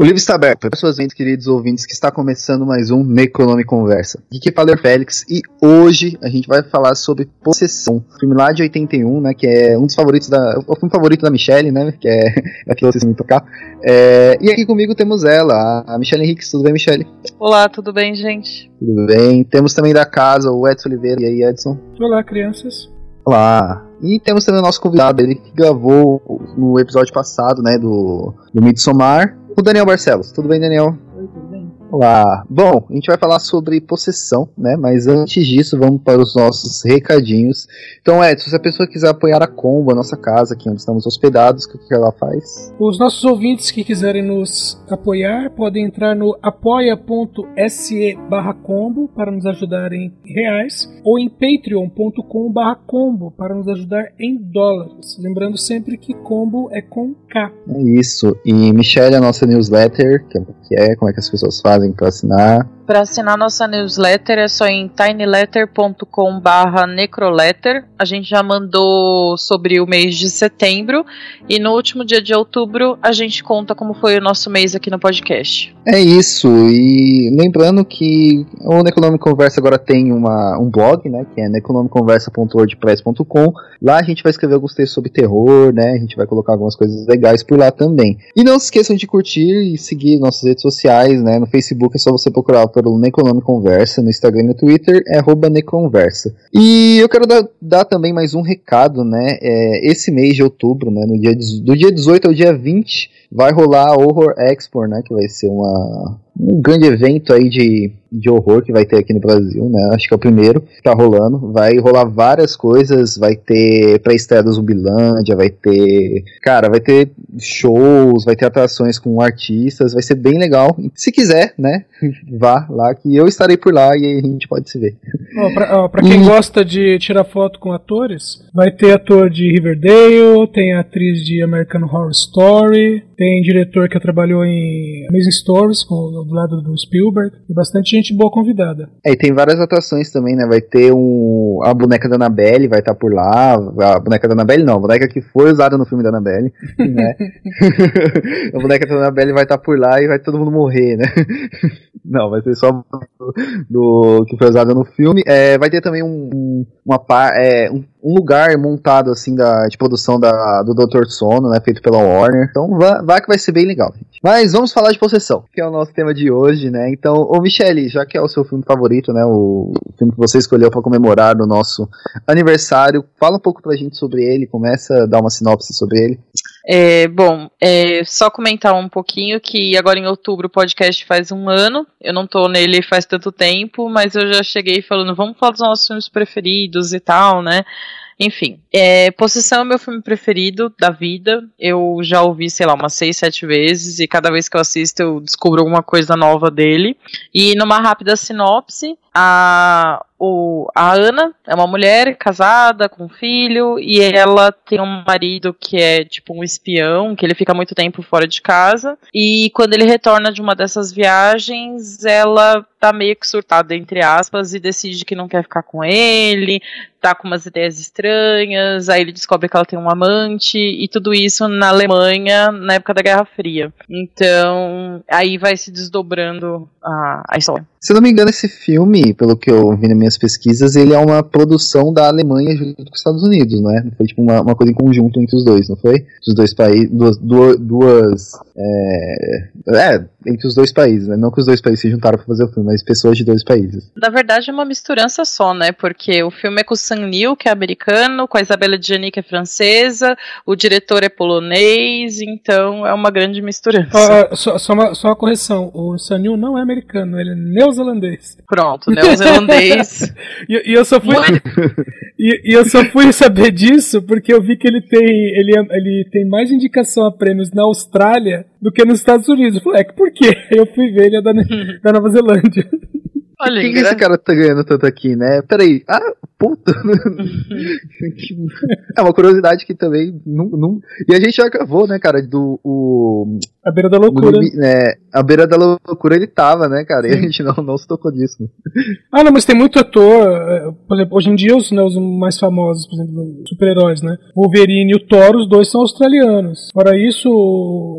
O livro está aberto para suas vendas, queridos ouvintes, que está começando mais um Necronome Conversa. Aqui é Padre Félix e hoje a gente vai falar sobre Possessão, filme lá de 81, né, que é um dos favoritos da, o filme favorito da Michelle, né, que é aquilo que vocês me tocar. É, e aqui comigo temos ela, a Michelle Henriques. Tudo bem, Michelle? Olá, tudo bem, gente? Tudo bem. Temos também da casa o Edson Oliveira. E aí, Edson? Olá, crianças. Olá. E temos também o nosso convidado, ele que gravou no episódio passado, né, do, do Midsommar, o Daniel Barcelos. Tudo bem, Daniel? Bem? Olá. Bom, a gente vai falar sobre possessão, né? Mas antes disso, vamos para os nossos recadinhos. Então, Edson, se a pessoa quiser apoiar a Combo, a nossa casa aqui onde estamos hospedados, o que, que ela faz? Os nossos ouvintes que quiserem nos apoiar podem entrar no apoia.se barra combo para nos ajudar em reais ou em patreon.com barra combo para nos ajudar em dólares. Lembrando sempre que combo é com K. É isso. E Michelle, a nossa newsletter, que é, que é como é que as pessoas fazem para assinar? Para assinar nossa newsletter é só em tinyletter.com/necroletter. A gente já mandou sobre o mês de setembro e no último dia de outubro a gente conta como foi o nosso mês aqui no podcast. É isso. E lembrando que o Necronome Conversa agora tem uma, um blog, né, que é necronomiconversa.wordpress.com. Lá a gente vai escrever alguns textos sobre terror, né? A gente vai colocar algumas coisas legais por lá também. E não se esqueçam de curtir e seguir nossas redes sociais, né? No Facebook é só você procurar pelo Conversa, no Instagram e no Twitter é Neconversa. E eu quero dar, dar, também mais um recado, né? É, esse mês de outubro, né? No dia, do dia 18 ao dia 20, vai rolar a Horror Expo, né? Que vai ser uma, um grande evento aí de, de horror que vai ter aqui no Brasil, né? Acho que é o primeiro que tá rolando. Vai rolar várias coisas, vai ter pré-estreia da Zumbilândia, vai ter. Cara, vai ter shows, vai ter atrações com artistas, vai ser bem legal. Se quiser, né? Vá lá que eu estarei por lá e a gente pode se ver. Oh, pra, oh, pra quem e... gosta de tirar foto com atores, vai ter ator de Riverdale, tem atriz de American Horror Story, tem diretor que trabalhou em Amazing Stories com, do lado do Spielberg, e bastante gente boa convidada. É, e tem várias atrações também, né? Vai ter um, a boneca da Annabelle, vai estar tá por lá. A boneca da Annabelle não, a boneca que foi usada no filme da Annabelle, né? a boneca da Annabelle vai estar tá por lá e vai todo mundo morrer, né? não, vai ser só do, do que foi usada no filme. É, vai ter também um, uma é, um, um, lugar montado assim da, de produção da, do Dr. Sono, né? Feito pela Warner. Então vá que vai ser bem legal, gente. Mas vamos falar de possessão, que é o nosso tema de hoje, né? Então, ô Michele, já que é o seu filme favorito, né? O, o filme que você escolheu para comemorar no nosso aniversário, fala um pouco pra gente sobre ele, começa a dar uma sinopse sobre ele. É, bom, é, só comentar um pouquinho que agora em outubro o podcast faz um ano. Eu não tô nele faz tanto tempo, mas eu já cheguei falando, vamos falar dos nossos filmes preferidos e tal, né? Enfim, é, Possessão é meu filme preferido da vida. Eu já ouvi, sei lá, umas seis, sete vezes, e cada vez que eu assisto eu descubro alguma coisa nova dele. E numa rápida sinopse, a, o, a Ana é uma mulher casada com um filho e ela tem um marido que é tipo um espião, que ele fica muito tempo fora de casa. E quando ele retorna de uma dessas viagens, ela tá meio que surtada, entre aspas, e decide que não quer ficar com ele, tá com umas ideias estranhas, aí ele descobre que ela tem um amante, e tudo isso na Alemanha, na época da Guerra Fria. Então, aí vai se desdobrando a, a história. Se não me engano, esse filme, pelo que eu vi nas minhas pesquisas, ele é uma produção da Alemanha junto com os Estados Unidos, né? Foi tipo uma, uma coisa em conjunto entre os dois, não foi? Os dois países, duas, duas, duas é, é, entre os dois países, né? Não que os dois países se juntaram para fazer o filme, mas pessoas de dois países. Na verdade, é uma misturança só, né? Porque o filme é com o Sam Neill, que é americano, com a Isabela Gianni, que é francesa, o diretor é polonês, então é uma grande misturança. só, só, uma, só uma correção, o Sam Neill não é americano, ele é neozelandês. Pronto, neozelandês. E, e eu só fui. E, e eu só fui saber disso porque eu vi que ele tem, ele, ele tem mais indicação a prêmios na Austrália do que nos Estados Unidos. Eu falei, é que por quê? Eu fui ver ele é da, da Nova Zelândia. Olha, Por que, esse cara tá ganhando tanto aqui, né? Peraí. Ah, puta. é uma curiosidade que também. Não, não... E a gente já gravou, né, cara, do. O, A beira da loucura. no limi- né, a beira da loucura ele tava, né, cara? E a gente não, não se tocou disso. Ah, não, mas tem muito ator. eh, Por exemplo, hoje em dia os, né, os mais famosos, por exemplo, super-heróis, né? Wolverine e o Thor, os dois são australianos. Fora isso,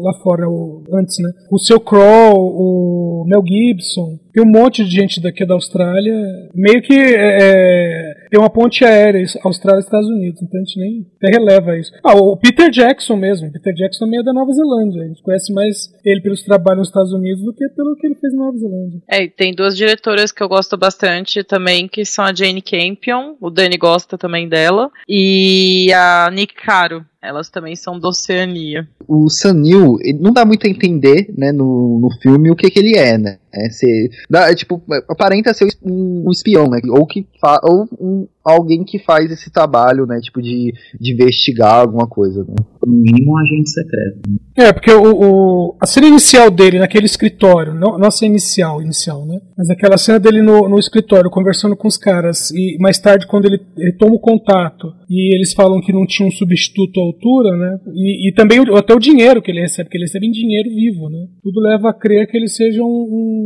lá fora, o, antes, né? O Seu Crow, o Mel Gibson. Tem um monte de gente daqui da Austrália. Meio que é, tem uma ponte aérea, Austrália e Estados Unidos. Então a gente nem até releva isso. Ah, o Peter Jackson mesmo. Peter Jackson também é da Nova Zelândia. A gente conhece mais ele pelos trabalhos nos Estados Unidos do que pelo que ele fez na Nova Zelândia. É, e tem duas diretoras que eu gosto bastante também, que são a Jane Campion, o Dani gosta também dela, e a Nick Caro. Elas também são da Oceania. O Sanil, ele não dá muito a entender, né, no, no filme o que que ele é, né? É, ser, dá, é, tipo, aparenta ser um, um espião, né? Ou, que fa, ou um, alguém que faz esse trabalho, né? Tipo, de, de investigar alguma coisa, né? No mínimo, um agente secreto. É, porque o, o- a cena inicial dele naquele escritório, não, não a cena inicial, inicial, né? Mas aquela cena dele no, no escritório, conversando com os caras, e mais tarde, quando ele, ele toma o contato, e eles falam que não tinha um substituto à altura, né? E, e também o- até o dinheiro que ele recebe, que ele recebe em dinheiro vivo, né? Tudo leva a crer que ele seja um,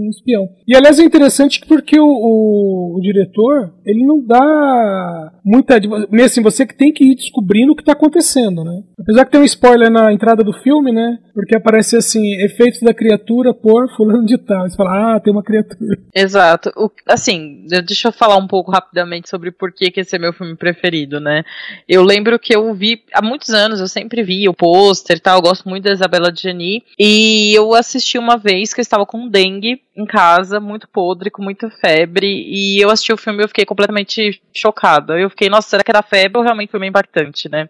um espião. E aliás é interessante porque o, o, o diretor, ele não dá muita. Mesmo assim, você que tem que ir descobrindo o que está acontecendo, né? Apesar que tem um spoiler na entrada do filme, né? Porque aparece assim, efeitos da criatura por fulano de tal. Você fala, ah, tem uma criatura. Exato. O- assim, deixa eu falar um pouco rapidamente sobre por que, que esse é meu filme preferido, né? Eu lembro que eu vi há muitos anos, eu sempre vi o pôster e tal, eu gosto muito da Isabela Gianni, e eu assisti uma vez que eu estava com dengue em casa, muito podre, com muita febre, e eu assisti o filme e eu fiquei completamente chocada. Eu fiquei, nossa, será que era febre ou realmente foi meio impactante, né?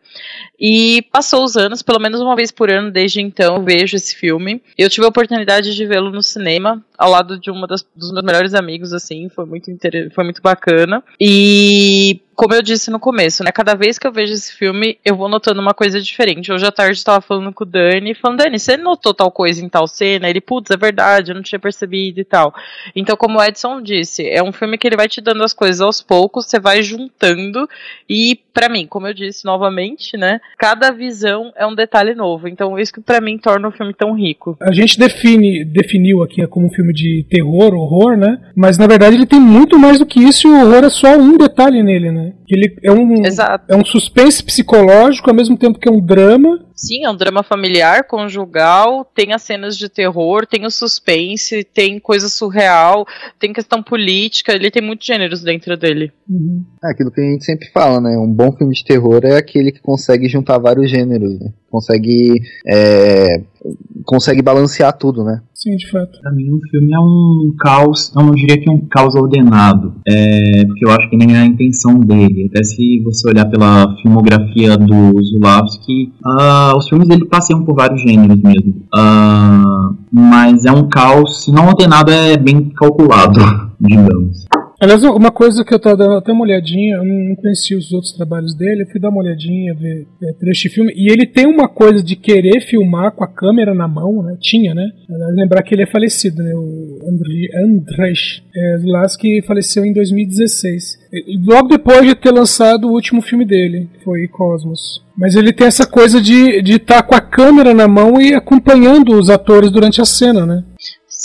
E passou os anos, pelo menos uma vez por ano desde então eu vejo esse filme. Eu tive a oportunidade de vê-lo no cinema, ao lado de uma das, dos meus melhores amigos, assim, foi muito, inter... foi muito bacana. E como eu disse no começo, né? Cada vez que eu vejo esse filme, eu vou notando uma coisa diferente. Hoje à tarde eu tava falando com o Dani, falando, Dani, você notou tal coisa em tal cena? Ele, putz, é verdade, eu não tinha percebido e tal. Então, como o Edson disse, é um filme que ele vai te dando as coisas aos poucos, você vai juntando, e pra mim, como eu disse novamente, né? Cada visão é um detalhe novo. Então, isso que pra mim torna o filme tão rico. A gente define, definiu aqui como um filme de terror, horror, né? Mas na verdade ele tem muito mais do que isso e o horror é só um detalhe nele, né? Ele é um, Exato. é um suspense psicológico ao mesmo tempo que é um drama. Sim, é um drama familiar, conjugal, tem as cenas de terror, tem o suspense, tem coisa surreal, tem questão política, ele tem muitos gêneros dentro dele. É aquilo que a gente sempre fala, né? Um bom filme de terror é aquele que consegue juntar vários gêneros, né? Consegue. é, consegue balancear tudo, né? Sim, de fato. Pra mim, o filme é um caos, eu não diria que é um caos ordenado, é, porque eu acho que nem é a intenção dele. Até se você olhar pela filmografia do Zulawski, ah, os filmes dele passeiam por vários gêneros mesmo. Ah, mas é um caos, se não ordenado, é bem calculado, digamos. Aliás, uma coisa que eu tava dando até uma olhadinha, eu não conhecia os outros trabalhos dele, eu fui dar uma olhadinha, ver é, trecho de filme, e ele tem uma coisa de querer filmar com a câmera na mão, né? Tinha, né? Lembrar que ele é falecido, né? O Andrzej Andrzej é, Lasky faleceu em 2016. E Logo depois de ter lançado o último filme dele, foi Cosmos. Mas ele tem essa coisa de estar com a câmera na mão e acompanhando os atores durante a cena, né?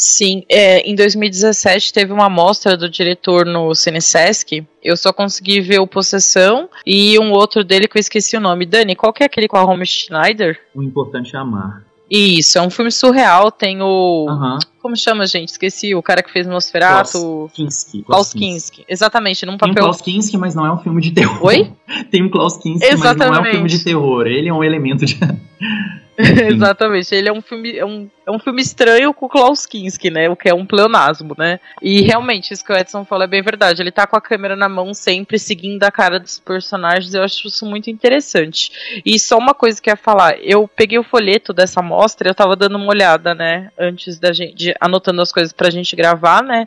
Sim, é, em 2017 teve uma mostra do diretor no Cinesesc. Eu só consegui ver o Possessão e um outro dele que eu esqueci o nome. Dani, qual que é aquele com a Romy Schneider? O importante é amar. Isso, é um filme surreal. Tem o. Aham. Como chama, gente? Esqueci. O cara que fez Nosferatu. Kinski. Klaus Kinski. Exatamente, num Tem um papel. Klaus Kinski, mas não é um filme de terror. Oi? Tem um Klaus Kinski, mas não é um filme de terror. Ele é um elemento de. Exatamente, ele é um filme é um, é um filme estranho com o Klaus Kinski, né? O que é um pleonasmo, né? E realmente, isso que o Edson falou é bem verdade. Ele tá com a câmera na mão sempre seguindo a cara dos personagens. Eu acho isso muito interessante. E só uma coisa que eu ia falar, eu peguei o folheto dessa mostra, eu tava dando uma olhada, né? Antes da gente, anotando as coisas pra gente gravar, né?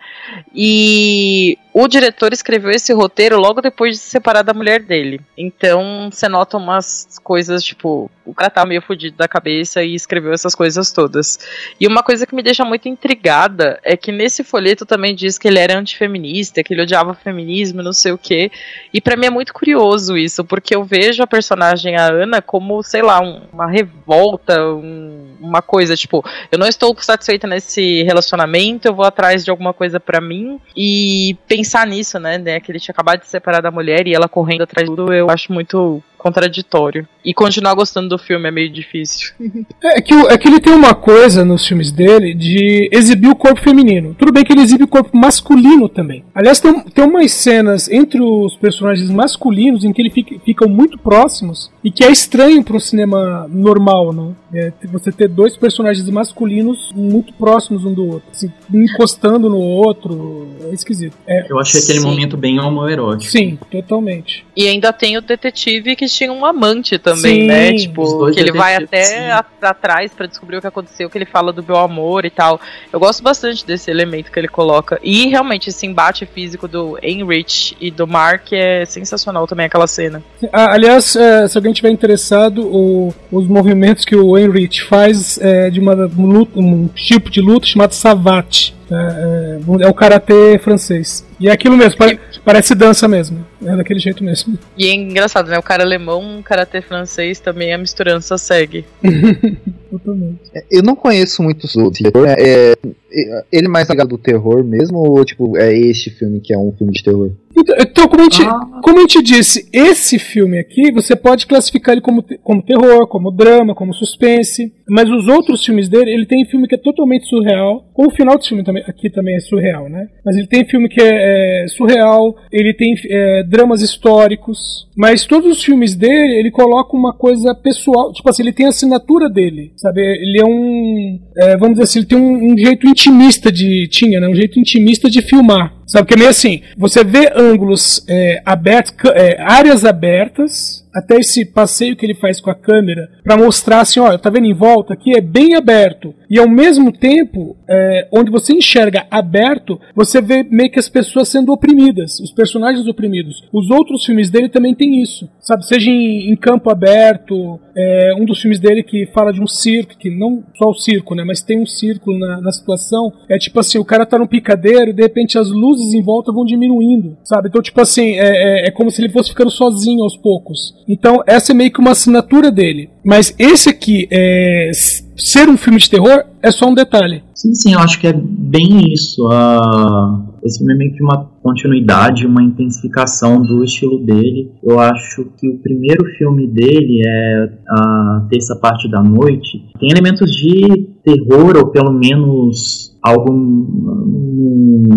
E o diretor escreveu esse roteiro logo depois de se separar da mulher dele. Então você nota umas coisas, tipo, o cara tá meio fudido da cabeça e escreveu essas coisas todas. E uma coisa que me deixa muito intrigada é que nesse folheto também diz que ele era antifeminista, que ele odiava feminismo, não sei o quê. E para mim é muito curioso isso, porque eu vejo a personagem, a Ana, como, sei lá, um, uma revolta, um, uma coisa, tipo, eu não estou satisfeita nesse relacionamento, eu vou atrás de alguma coisa para mim. E pensar nisso, né, né, que ele tinha acabado de se separar da mulher e ela correndo atrás de tudo, eu acho muito contraditório. E continuar gostando do filme é meio difícil. É que, é que ele tem uma coisa nos filmes dele de exibir o corpo feminino. Tudo bem que ele exibe o corpo masculino também. Aliás, tem, tem umas cenas entre os personagens masculinos em que eles fica, ficam muito próximos e que é estranho para um cinema normal, né? É, você ter dois personagens masculinos muito próximos um do outro, assim, encostando no outro, é esquisito. É, Eu achei aquele Sim. momento bem homoerótico. sim, totalmente. E ainda tem o detetive que tinha um amante também, Sim, né? Tipo, que ele vai até a- atrás pra descobrir o que aconteceu, que ele fala do meu amor e tal. Eu gosto bastante desse elemento que ele coloca. E realmente esse embate físico do Heinrich e do Mark é sensacional também aquela cena. Ah, aliás, é, se alguém tiver interessado, o- os movimentos que o Heinrich faz é de uma luta- um tipo de luta chamado savate. É, é, é o karatê francês. E é aquilo mesmo, pare- parece dança mesmo. É daquele jeito mesmo. E é engraçado, né? O cara alemão, um karatê francês também a misturança segue. Totalmente. Eu não conheço muitos outros. É, é, é, ele mais ligado do terror mesmo, ou tipo, é este filme que é um filme de terror? Então, então, como, a gente, Ah. como a gente disse, esse filme aqui você pode classificar ele como, te- como terror, como drama, como suspense. Mas os outros filmes dele, ele tem filme que é totalmente surreal. Ou o final desse filme também, aqui também é surreal, né? Mas ele tem filme que é, é surreal, ele tem é, dramas históricos. Mas todos os filmes dele, ele coloca uma coisa pessoal. Tipo assim, ele tem a assinatura dele, sabe? Ele é um. é, vamos dizer assim, ele tem um, um jeito intimista de. Tinha, né? Um jeito intimista de filmar. Sabe? Que é meio assim: você vê ângulos é, abertos, é, áreas abertas, até esse passeio que ele faz com a câmera, pra mostrar assim: olha, tá vendo em volta aqui? É bem aberto. E ao mesmo tempo, é, onde você enxerga aberto, você vê meio que as pessoas sendo oprimidas, os personagens oprimidos. Os outros filmes dele também tem isso, sabe? Seja em, em campo aberto, é, um dos filmes dele que fala de um circo, que não só o circo, né? Mas tem um círculo na, na situação. É tipo assim, o cara tá no picadeiro de repente as luzes em volta vão diminuindo, sabe? Então, tipo assim, é, é, é como se ele fosse ficando sozinho aos poucos. Então, essa é meio que uma assinatura dele. Mas esse aqui, é, ser um filme de terror, é só um detalhe. Sim, sim, eu acho que é bem isso. Ah, esse filme é meio que uma continuidade, uma intensificação do estilo dele. Eu acho que o primeiro filme dele é a Terça Parte da Noite. Tem elementos de terror, ou pelo menos algo,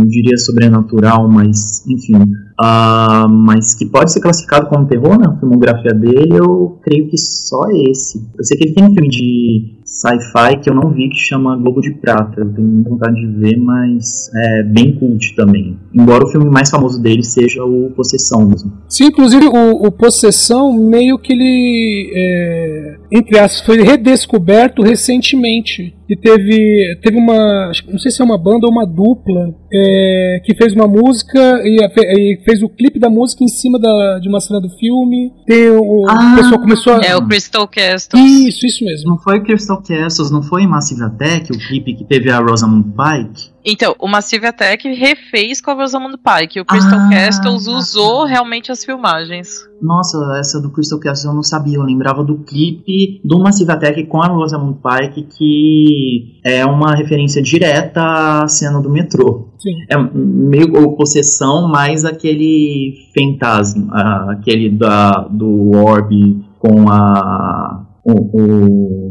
não diria sobrenatural, mas enfim. Ah, mas que pode ser classificado como terror na filmografia dele, eu creio que só esse. Eu sei que ele tem um filme de sci-fi que eu não vi que chama Globo de Prata. Eu tenho muita vontade de ver, mas é bem cult também. Embora o filme mais famoso dele seja o Possessão mesmo. Sim, inclusive o, o Possessão, meio que ele, é, entre aspas, foi redescoberto recentemente. E teve, teve uma, não sei se é uma banda ou uma dupla, é, que fez uma música e, e fez o clipe da música em cima da, de uma cena do filme. Tem o, Ah. o pessoal começou a. É o Crystal Castles. Isso, isso mesmo. Não foi Crystal Castles, não foi Massive Attack, o clipe que teve a Rosamund Pike? Então, o Massive Attack refez com a Rosamund Pike. O Crystal Ah. Castles usou realmente as filmagens. Nossa, essa do Crystal Castles eu não sabia. Eu lembrava do clipe do Massive Attack com a Rosamund Pike, que é uma referência direta à cena do metrô. Sim. É meio o possessão, mais aquele fantasma, ah, aquele da, do orbe com a. o- o-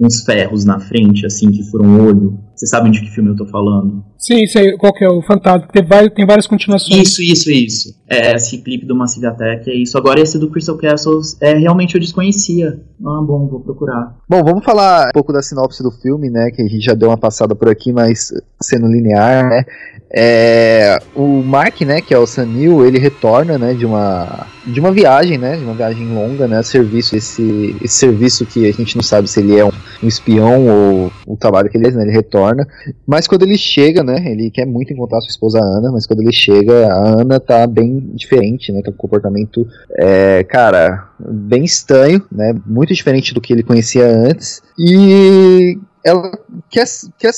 uns ferros na frente, assim, que foram olho. Vocês sabem de que filme eu tô falando? Sim, isso aí, qual que é o fantasma? Tem várias, tem várias continuações. Isso, isso, isso. É, esse clipe do Massive Attack é isso. Agora esse do Crystal Castles, é, realmente eu desconhecia. Ah, bom, vou procurar. Bom, vamos falar um pouco da sinopse do filme, né? Que a gente já deu uma passada por aqui, mas sendo linear, né? É, o Mark, né, que é o Sanil, ele retorna, né, de uma de uma viagem, né, de uma viagem longa, né, serviço esse, esse serviço que a gente não sabe se ele é um, um espião ou o trabalho que ele é, né, ele retorna. Mas quando ele chega, né? Ele quer muito encontrar sua esposa Ana, mas quando ele chega, a Ana tá bem diferente, né? Tem um comportamento, é, cara, bem estranho, né? Muito diferente do que ele conhecia antes. E ela quer, quer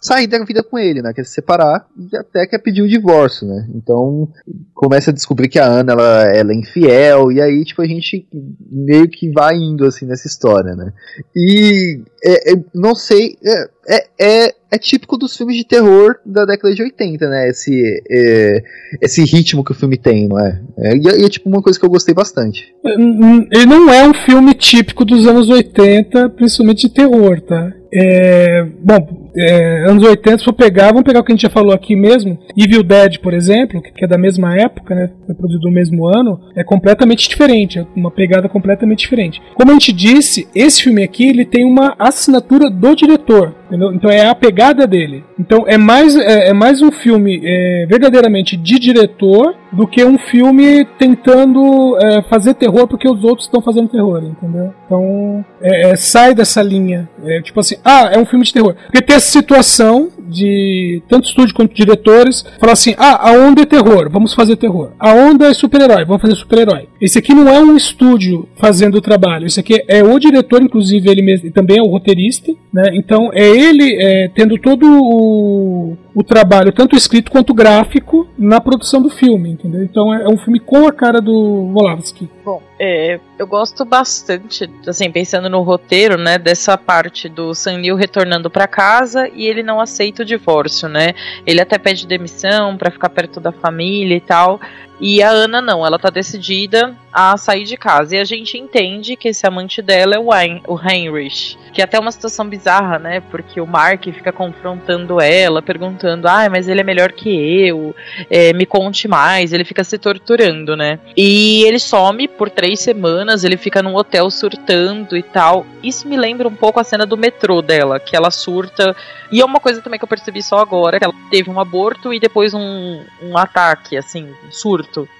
sair da vida com ele, né? Quer se separar e até quer pedir o divórcio, né? Então começa a descobrir que a Ana ela, ela é infiel e aí tipo a gente meio que vai indo assim nessa história, né? E é, é, não sei, é, é, é, é, típico dos filmes de terror da década de 80, né? Esse, é, esse ritmo que o filme tem, não é? é e, é tipo uma coisa que eu gostei bastante. Ele não é um filme típico dos anos 80, principalmente de terror, tá? É, bom, é, anos 80, se for pegar, vamos pegar o que a gente já falou aqui mesmo, Evil Dead, por exemplo, que é da mesma época, né, foi produzido no mesmo ano, é completamente diferente, é uma pegada completamente diferente. Como a gente disse, esse filme aqui, ele tem uma assinatura do diretor, entendeu? Então é a pegada dele. Então é mais, é, é mais um filme é, verdadeiramente de diretor do que um filme tentando é, fazer terror porque os outros estão fazendo terror, entendeu? Então é, é, sai dessa linha. É, tipo assim, ah, é um filme de terror. Porque tem essa situação de tanto estúdio quanto diretores falar assim: ah, a onda é terror, vamos fazer terror. A onda é super-herói, vamos fazer super-herói. Esse aqui não é um estúdio fazendo o trabalho, esse aqui é o diretor, inclusive ele mesmo, também é o roteirista, né? Então é ele é, tendo todo o, o trabalho, tanto escrito quanto gráfico, na produção do filme, entendeu? Então é, é um filme com a cara do Volavski. Bom, é, eu gosto bastante, assim, pensando no roteiro, né, dessa parte do Sam Neill retornando para casa e ele não aceita o divórcio, né? Ele até pede demissão para ficar perto da família e tal. E a Ana não, ela tá decidida a sair de casa. E a gente entende que esse amante dela é o, Hein, o Heinrich. Que é até uma situação bizarra, né? Porque o Mark fica confrontando ela, perguntando: ah, mas ele é melhor que eu, é, me conte mais. Ele fica se torturando, né? E ele some por três semanas, ele fica num hotel surtando e tal. Isso me lembra um pouco a cena do metrô dela, que ela surta. E é uma coisa também que eu percebi só agora: que ela teve um aborto e depois um, um ataque, assim, um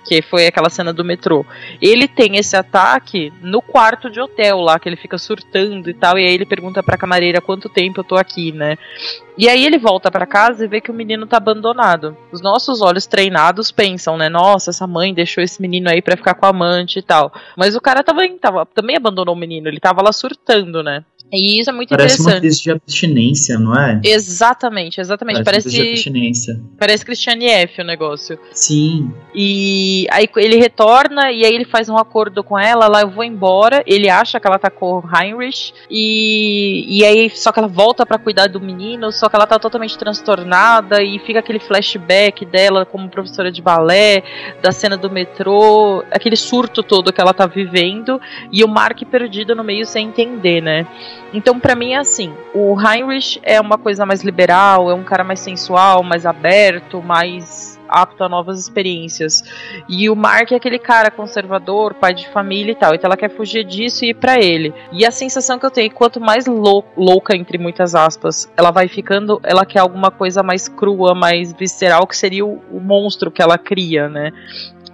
que foi aquela cena do metrô. Ele tem esse ataque no quarto de hotel lá, que ele fica surtando e tal, e aí ele pergunta pra camareira quanto tempo eu tô aqui, né? E aí ele volta para casa e vê que o menino tá abandonado. Os nossos olhos treinados pensam, né? Nossa, essa mãe deixou esse menino aí para ficar com a amante e tal. Mas o cara tava, tava, também abandonou o menino, ele tava lá surtando, né? E isso é muito parece interessante. Parece uma crise de abstinência, não é? Exatamente, exatamente. Parece, parece de abstinência. Parece Christiane F o negócio. Sim. E aí ele retorna e aí ele faz um acordo com ela, lá eu vou embora. Ele acha que ela tá com o Heinrich e, e aí só que ela volta para cuidar do menino, só que ela tá totalmente transtornada e fica aquele flashback dela como professora de balé, da cena do metrô, aquele surto todo que ela tá vivendo e o Mark perdido no meio sem entender, né? Então, para mim é assim: o Heinrich é uma coisa mais liberal, é um cara mais sensual, mais aberto, mais apto a novas experiências. E o Mark é aquele cara conservador, pai de família e tal. Então ela quer fugir disso e ir para ele. E a sensação que eu tenho, quanto mais lou louca, entre muitas aspas, ela vai ficando, ela quer alguma coisa mais crua, mais visceral, que seria o, o monstro que ela cria, né?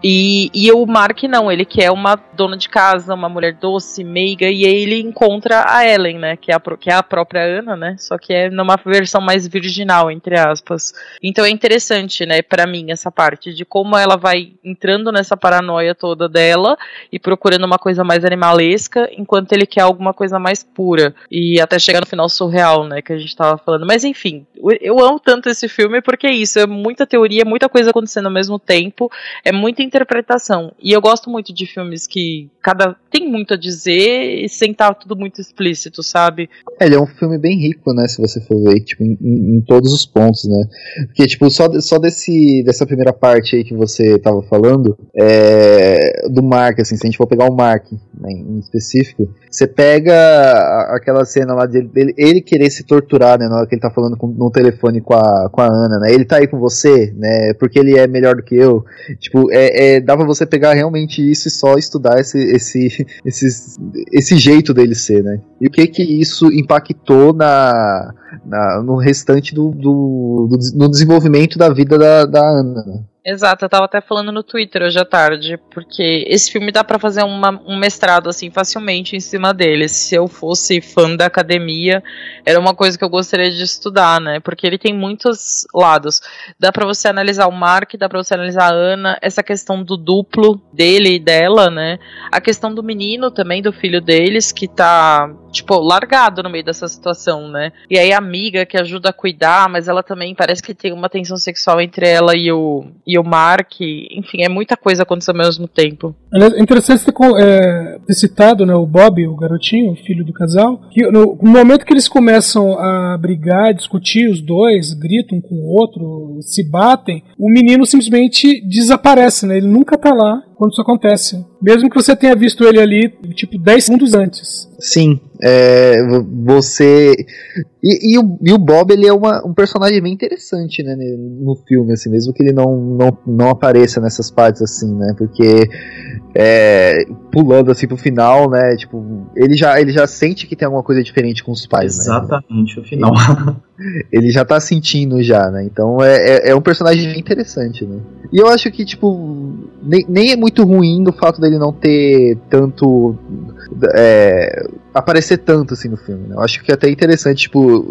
E, e o Mark não, ele quer uma dona de casa, uma mulher doce, meiga, e aí ele encontra a Ellen, né? Que é a, que é a própria Ana, né? Só que é numa versão mais virginal, entre aspas. Então é interessante, né, para mim, essa parte de como ela vai entrando nessa paranoia toda dela e procurando uma coisa mais animalesca, enquanto ele quer alguma coisa mais pura. E até chegar no final surreal, né? Que a gente tava falando. Mas enfim, eu amo tanto esse filme porque é isso, é muita teoria, muita coisa acontecendo ao mesmo tempo, é muita interpretação. E eu gosto muito de filmes que cada tem muito a dizer e sem estar tudo muito explícito, sabe? Ele é um filme bem rico, né, se você for ver, tipo, em, em, todos os pontos, né? Porque, tipo, só, só desse, dessa primeira parte aí que você tava falando, é, do Mark, assim, se a gente for pegar o Mark né, em específico, você pega aquela cena lá dele, dele, ele querer se torturar, né, na hora que ele tá falando com, no telefone com a, com a Ana, né? Ele tá aí com você, né? Porque ele é melhor do que eu. Tipo, é, é, dá pra você pegar realmente isso e só estudar esse, esse, esse, esse jeito dele ser, né? E o que que isso impactou na, na no restante do, do, do no desenvolvimento da vida da, da Ana, né? Exato, eu tava até falando no Twitter hoje à tarde, porque esse filme dá para fazer uma, um mestrado assim facilmente em cima dele. Se eu fosse fã da academia, era uma coisa que eu gostaria de estudar, né? Porque ele tem muitos lados. Dá para você analisar o Mark, dá para você analisar a Ana, essa questão do duplo dele e dela, né? A questão do menino também, do filho deles, que tá, tipo, largado no meio dessa situação, né? E aí a amiga que ajuda a cuidar, mas ela também parece que tem uma tensão sexual entre ela e o, e o Mark. Enfim, é muita coisa acontecendo ao mesmo tempo. É interessante ter, é, citado né, o Bob, o garotinho, o filho do casal, que no, no momento que eles começam a brigar, discutir, os dois gritam um com o outro, se batem, o menino simplesmente desaparece, né? Ele nunca tá lá quando isso acontece. Mesmo que você tenha visto ele ali, tipo, 10 segundos antes. Sim, é, vo- você. E, e o, e o Bob, ele é uma- um personagem bem interessante, né, no filme, assim, mesmo que ele não, não, não apareça nessas partes, assim, né, porque é, pulando, assim, pro final, né, tipo, ele já, ele já sente que tem alguma coisa diferente com os pais, né. Exatamente, o final. Ele já tá sentindo já, né, então é, é, é um personagem interessante, né. E eu acho que, tipo, nem, nem é muito ruim do fato dele não ter tanto. É, aparecer tanto assim no filme. Né? Eu acho que é até interessante, tipo,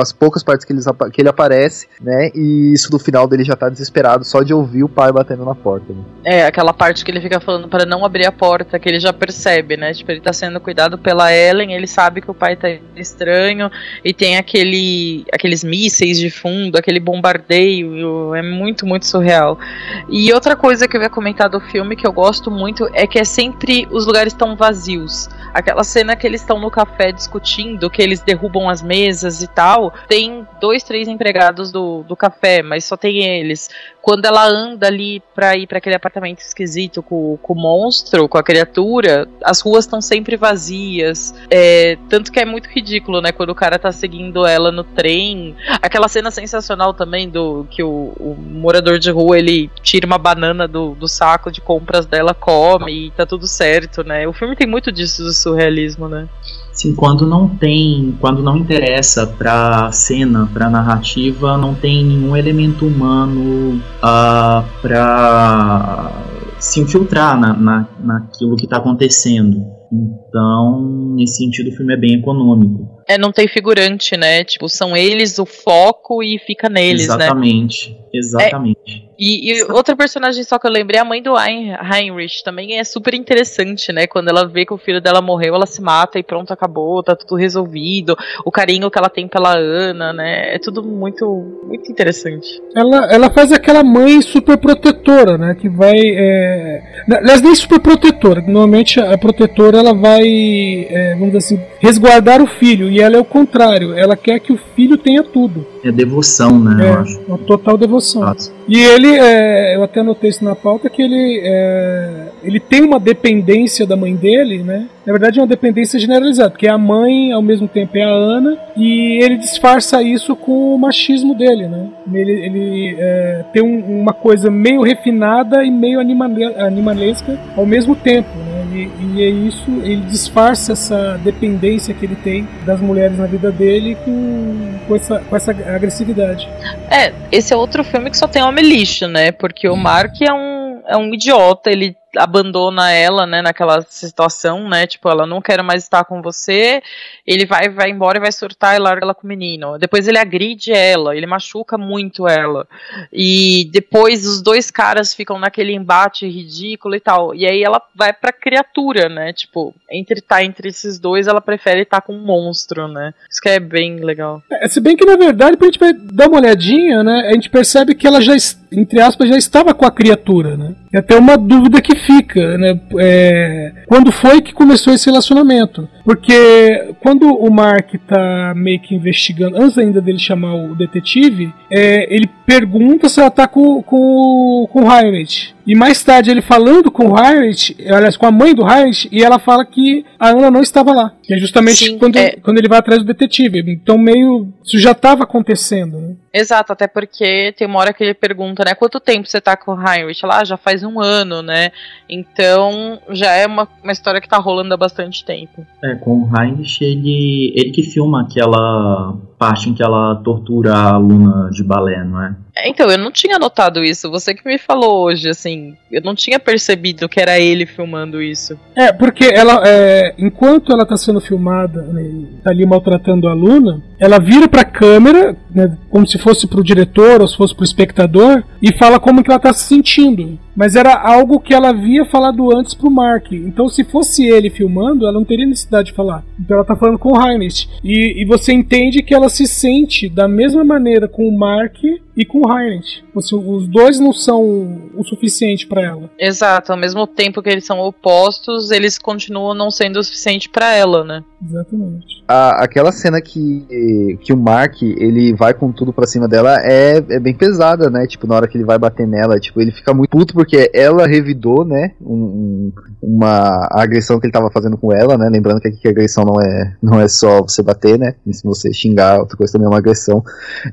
as poucas partes que, que ele aparece, né? E isso no final dele já tá desesperado só de ouvir o pai batendo na porta. Né? É, aquela parte que ele fica falando para não abrir a porta, que ele já percebe, né? Tipo, ele tá sendo cuidado pela Ellen, ele sabe que o pai tá estranho, e tem aquele aqueles mísseis de fundo, aquele bombardeio, é muito, muito surreal. E outra coisa que eu ia comentar do filme que eu gosto muito é que é sempre os lugares estão vazios. Aquela cena que eles estão no café discutindo, que eles derrubam as mesas e tal, tem dois, três empregados do, do café, mas só tem eles quando ela anda ali pra ir pra aquele apartamento esquisito com, com o monstro, com a criatura, as ruas estão sempre vazias. É, tanto que é muito ridículo, né? Quando o cara tá seguindo ela no trem. Aquela cena sensacional também do que o, o morador de rua ele tira uma banana do, do saco de compras dela, come e tá tudo certo, né? O filme tem muito disso do surrealismo, né? Sim, quando não tem, quando não interessa pra cena, pra narrativa, não tem nenhum elemento humano ah, pra se infiltrar na, na, naquilo que tá acontecendo. Então, nesse sentido, o filme é bem econômico. É, não tem figurante, né? Tipo, são eles o foco e fica neles, né? exatamente, exatamente. E, e outra personagem só que eu lembrei, a mãe do Hein- Heinrich, também é super interessante, né? Quando ela vê que o filho dela morreu, ela se mata e pronto, acabou, tá tudo resolvido. O carinho que ela tem pela Ana, né? É tudo muito, muito interessante. Ela, ela faz aquela mãe super protetora, né? Que vai. É... Aliás, nem super protetora. Normalmente a protetora ela vai, é, vamos dizer assim, resguardar o filho. E ela é o contrário. Ela quer que o filho tenha tudo. É devoção, né? eu acho. É, uma total devoção. Fato. E ele, é, eu até anotei isso na pauta, que ele, é, ele tem uma dependência da mãe dele, né? Na verdade é uma dependência generalizada, porque a mãe ao mesmo tempo é a Ana, e ele disfarça isso com o machismo dele, né? Ele, ele é, tem um- uma coisa meio refinada e meio animale, animalesca ao mesmo tempo, né? E, e é isso, ele disfarça essa dependência que ele tem das mulheres na vida dele com, com, essa, com essa agressividade. É, esse é outro filme que só tem homem lixo, né? Porque o Mark é um, é um idiota, ele abandona ela, né, naquela situação, né, tipo, ela não quer mais estar com você, ele vai, vai embora e vai surtar e larga ela com o menino. Depois ele agride ela, ele machuca muito ela. E depois os dois caras ficam naquele embate ridículo e tal. E aí ela vai pra criatura, né, tipo, entre tá entre esses dois, ela prefere estar com um monstro, né. Isso que é bem legal. É, se bem que na verdade, pra gente dar uma olhadinha, né, a gente percebe que ela já, es- entre aspas, já estava com a criatura, né? E até uma dúvida que fica, né? É, quando foi que começou esse relacionamento? Porque quando o Mark tá meio que investigando, antes ainda dele chamar o detetive, é, ele pergunta se ela tá com, com, com o Heinrich. E mais tarde ele falando com o Heinrich, aliás, com a mãe do Heinrich, e ela fala que a Ana não estava lá. Que é justamente Sim, quando, é. quando ele vai atrás do detetive. Então meio. Isso já estava acontecendo, né? Exato, até porque tem uma hora que ele pergunta, né, quanto tempo você tá com o Heinrich? Lá, ah, já faz um ano, né? Então, já é uma, uma história que tá rolando há bastante tempo. É, com o Heinrich, ele, ele que filma aquela parte em que ela tortura a aluna de balé, não é? É, Então, eu não tinha notado isso. Você que me falou hoje, assim. Eu não tinha percebido que era ele filmando isso. É, porque ela, é, enquanto ela tá sendo filmada, né, tá ali maltratando a aluna, ela vira pra câmera, né, como se fosse pro diretor ou se fosse pro espectador, e fala como que ela tá se sentindo. Mas era algo que ela havia falado antes pro Mark. Então, se fosse ele filmando, ela não teria necessidade de falar. Então, ela tá falando com o Heinrich. E, e você entende que ela se sente da mesma maneira com o Mark e com o Heinrich. Assim, os dois não são o suficiente pra ela. Exato, ao mesmo tempo que eles são opostos, eles continuam não sendo o suficiente pra ela, né? Exatamente. A- aquela cena que, que o Mark ele vai com tudo pra cima dela é, é bem pesada, né? Tipo, na hora que ele vai bater nela, tipo, ele fica muito puto porque ela revidou, né? um- um- uma agressão que ele tava fazendo com ela, né? Lembrando que aqui a agressão não é, não é só você bater, né? E se você xingar, outra coisa também é uma agressão.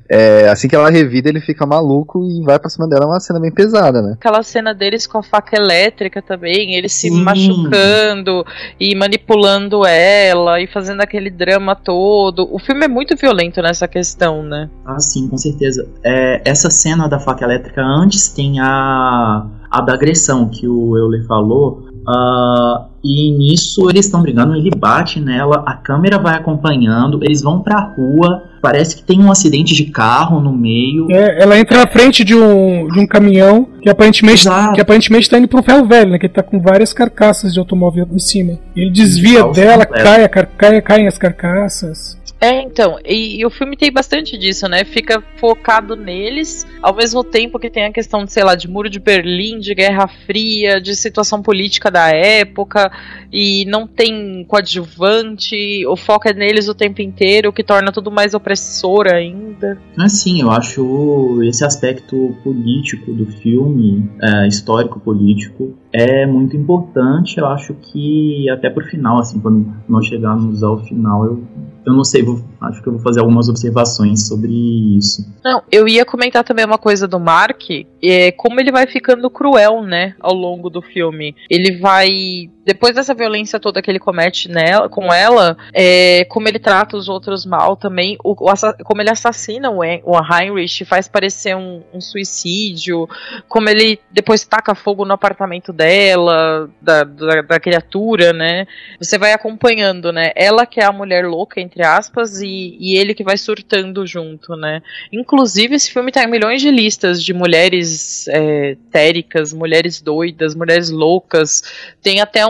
É, assim que ela revida, ele fica maluco e vai pra cima dela, é uma cena bem pesada, né? Aquela cena deles com a faca elétrica também, eles se Sim. machucando e manipulando ela e fazendo aquele drama todo. O filme é muito violento nessa questão, né? Ah, sim, com certeza. É, essa cena da faca elétrica antes tem a, a da agressão que o Euler falou. ah, e nisso eles estão brigando, ele bate nela, a câmera vai acompanhando, eles vão pra rua, parece que tem um acidente de carro no meio. É, ela entra na frente de um, de um caminhão que aparentemente, Exato. que aparentemente tá indo pro ferro velho, né? Que ele tá com várias carcaças de automóvel em cima. Ele desvia dela, completo. cai, cai, caem as carcaças. É, então, e, e o filme tem bastante disso, né? Fica focado neles, ao mesmo tempo que tem a questão de, sei lá, de muro de Berlim, de Guerra Fria, de situação política da época, e não tem coadjuvante, o foco é neles o tempo inteiro, o que torna tudo mais opressor ainda. Assim, eu acho esse aspecto político do filme, é, histórico-político, é muito importante. Eu acho que até pro final, assim, quando nós chegarmos ao final, eu, eu não sei, vou- acho que eu vou fazer algumas observações sobre isso. Não, eu ia comentar também uma coisa do Mark, é como ele vai ficando cruel, né, ao longo do filme. Ele vai depois dessa violência toda que ele comete nela, com ela, é, como ele trata os outros mal também, o, o como ele assassina o, o Heinrich, faz parecer um, um suicídio, como ele depois taca fogo no apartamento dela, da, da, da criatura, né? Você vai acompanhando, né? Ela que é a mulher louca, entre aspas, e, e ele que vai surtando junto, né? Inclusive, esse filme tá em milhões de listas de mulheres é, téricas, mulheres doidas, mulheres loucas. Tem até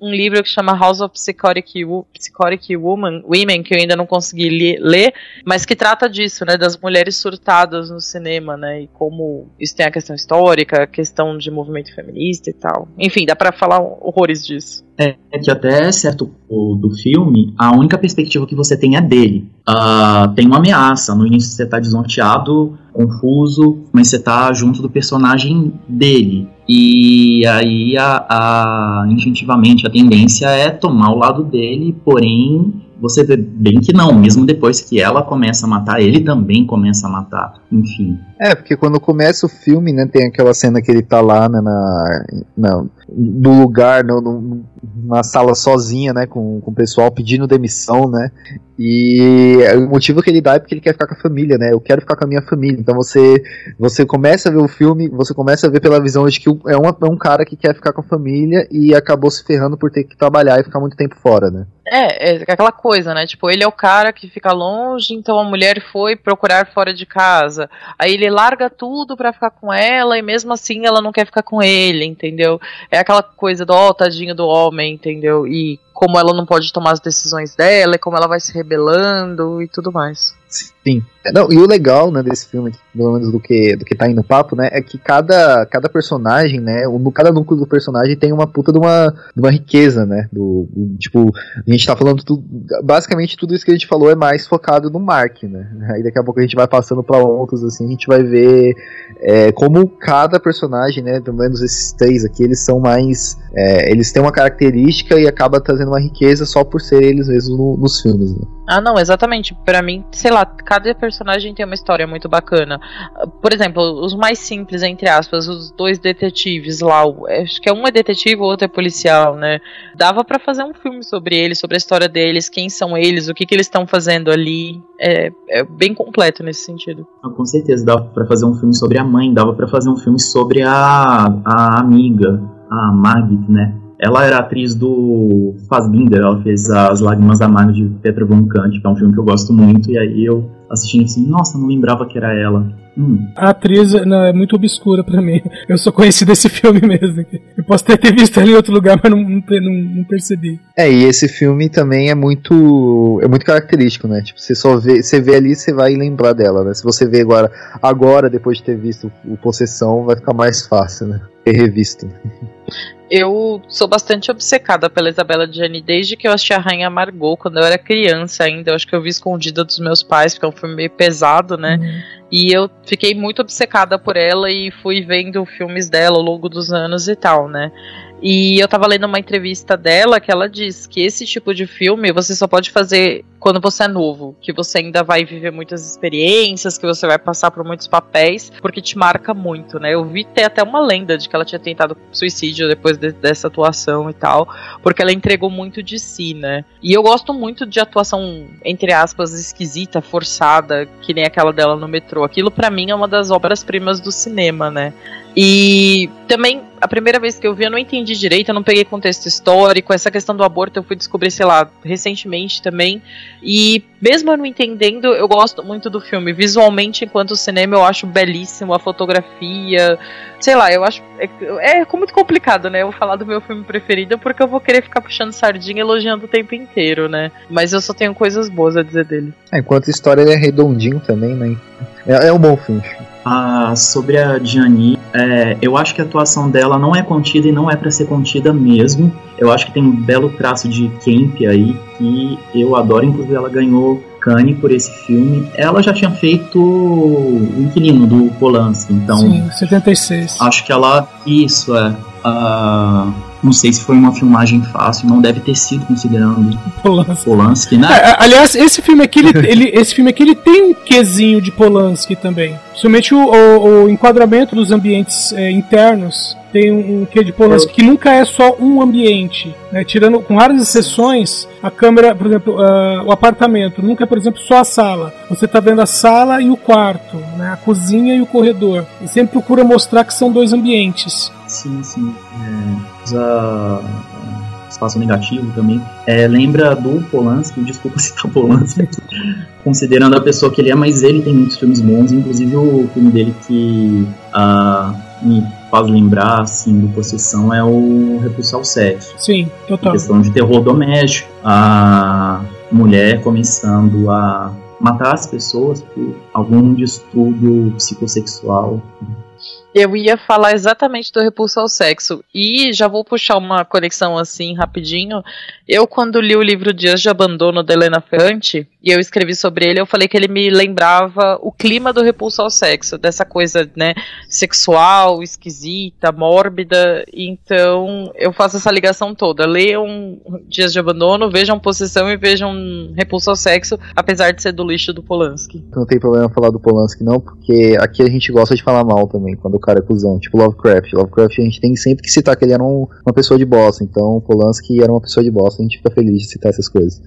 um livro que chama House of Psychotic, Psychotic Woman, Women, que eu ainda não consegui li- ler, mas que trata disso, né? Das mulheres surtadas no cinema, né? E como isso tem a questão histórica, a questão de movimento feminista e tal. Enfim, dá pra falar horrores disso. É que até certo do filme, a única perspectiva que você tem é dele. Ah, tem uma ameaça. No início você tá desnorteado, confuso, mas você tá junto do personagem dele. E aí, a, a, a tendência é tomar o lado dele, porém, você vê bem que não. Mesmo depois que ela começa a matar, ele também começa a matar. Enfim. É, porque quando começa o filme, né, tem aquela cena que ele tá lá né, na, na, do lugar, no, no- na sala sozinha, né, com, com o pessoal pedindo demissão, né, e o motivo que ele dá é porque ele quer ficar com a família, né, eu quero ficar com a minha família, então você, você começa a ver o filme, você começa a ver pela visão de que é, uma, é um cara que quer ficar com a família e acabou se ferrando por ter que trabalhar e ficar muito tempo fora, né. É, é aquela coisa, né? Tipo, ele é o cara que fica longe, então a mulher foi procurar fora de casa. Aí ele larga tudo pra ficar com ela e mesmo assim ela não quer ficar com ele, entendeu? É aquela coisa do ó, tadinho do homem, entendeu? E como ela não pode tomar as decisões dela, como ela vai se rebelando e tudo mais. Sim. É, Não, e o legal, né, desse filme, pelo menos do que, do que tá no papo, né, é que cada, cada personagem, né, o, cada núcleo do personagem tem uma puta de uma, de uma riqueza, né, do, do- tipo, a gente tá falando tudo, basicamente tudo isso que a gente falou é mais focado no Mark, né, aí daqui a pouco a gente vai passando pra outros, assim, a gente vai ver é, como cada personagem, né, pelo menos esses três aqui, eles são mais, é, eles têm uma característica e acaba trazendo uma riqueza só por ser eles mesmos no- nos filmes, né. Ah, não, exatamente. Pra mim, sei lá, cada personagem tem uma história muito bacana. Por exemplo, os mais simples, entre aspas, os dois detetives lá. Acho que é um é detetive, o outro é policial, né? Dava para fazer um filme sobre eles, sobre a história deles, quem são eles, o que, que eles estão fazendo ali. É, é, bem completo nesse sentido. Ah, com certeza, dava para fazer um filme sobre a mãe, dava para fazer um filme sobre a, a amiga, a Margit, né? Ela era atriz do Fassbinder, ela fez As Lágrimas Amargas de Petra Von Kant, que é um filme que eu gosto muito, e aí eu assistindo assim, nossa, não lembrava que era ela. Hum. A atriz não, é muito obscura para mim. Eu só conheci desse filme mesmo. Eu posso até ter visto ali em outro lugar, mas não, não, não, percebi. É, e esse filme também é muito é muito característico, né? Tipo, você só vê, você vê ali, você vai lembrar dela, né? Se você vê agora, agora depois de ter visto o Possessão, vai ficar mais fácil, né? Ter revisto eu sou bastante obcecada pela Isabela Gianni desde que eu assisti a Rainha Margot, quando eu era criança ainda. Eu acho que eu vi escondida dos meus pais, porque é um filme meio pesado, né? Uhum. E eu fiquei muito obcecada por ela e fui vendo filmes dela ao longo dos anos e tal, né? E eu tava lendo uma entrevista dela que ela diz que esse tipo de filme você só pode fazer quando você é novo, que você ainda vai viver muitas experiências, que você vai passar por muitos papéis, porque te marca muito, né? Eu vi ter até uma lenda de que ela tinha tentado suicídio depois de, dessa atuação e tal, porque ela entregou muito de si, né? E eu gosto muito de atuação, entre aspas, esquisita, forçada, que nem aquela dela no metrô. Aquilo para mim é uma das obras-primas do cinema, né? E também, a primeira vez que eu vi, eu não entendi direito, eu não peguei contexto histórico. Essa questão do aborto eu fui descobrir, sei lá, recentemente também. E mesmo eu não entendendo, eu gosto muito do filme. Visualmente, enquanto cinema, eu acho belíssimo a fotografia. Sei lá, eu acho. É, é muito complicado, né? Eu vou falar do meu filme preferido porque eu vou querer ficar puxando sardinha elogiando o tempo inteiro, né? Mas eu só tenho coisas boas a dizer dele. É, enquanto história ele é redondinho também, né? É, é um bom filme. Ah, sobre a Gianni, é, eu acho que a atuação dela não é contida e não é para ser contida mesmo. Eu acho que tem um belo traço de Kemp aí que eu adoro, inclusive ela ganhou Cannes por esse filme. Ela já tinha feito o Inquilino do Polanski, então. Sim, 76. Acho que ela. Isso, é. Uh, não sei se foi uma filmagem fácil, não deve ter sido considerando Polanski, Polanski né? É, aliás, esse filme aqui, ele, ele, esse filme aqui ele tem um quesinho de Polanski também. Principalmente o, o, o enquadramento dos ambientes é, internos tem um, um quê de Polanski que nunca é só um ambiente. Né? Tirando com raras exceções, a câmera, por exemplo, uh, o apartamento nunca é, por exemplo, só a sala. Você está vendo a sala e o quarto, né? a cozinha e o corredor. E sempre procura mostrar que são dois ambientes. Sim, sim. É, usa espaço negativo também. É, lembra do Polanski, desculpa citar Polanski, considerando a pessoa que ele é, mas ele tem muitos filmes bons, inclusive o filme dele que uh, me faz lembrar assim do Possessão é o Repulso ao Sexo. Sim, total. A questão de terror doméstico, a mulher começando a matar as pessoas por algum distúrbio psicossexual. Eu ia falar exatamente do repulso ao sexo. E já vou puxar uma conexão assim rapidinho. Eu, quando li o livro Dias de Abandono da Helena Ferrante, e eu escrevi sobre ele, eu falei que ele me lembrava o clima do repulso ao sexo, dessa coisa, né, sexual, esquisita, mórbida. Então, eu faço essa ligação toda. Leiam Dias de Abandono, vejam Possessão e vejam Repulso ao Sexo, apesar de ser do lixo do Polanski. Não tem problema falar do Polanski, não, porque aqui a gente gosta de falar mal também, quando cara é cuzão. Tipo Lovecraft. Lovecraft a gente tem sempre que citar que ele era um, uma pessoa de bosta. Então, Polanski era uma pessoa de bosta. A gente fica feliz de citar essas coisas.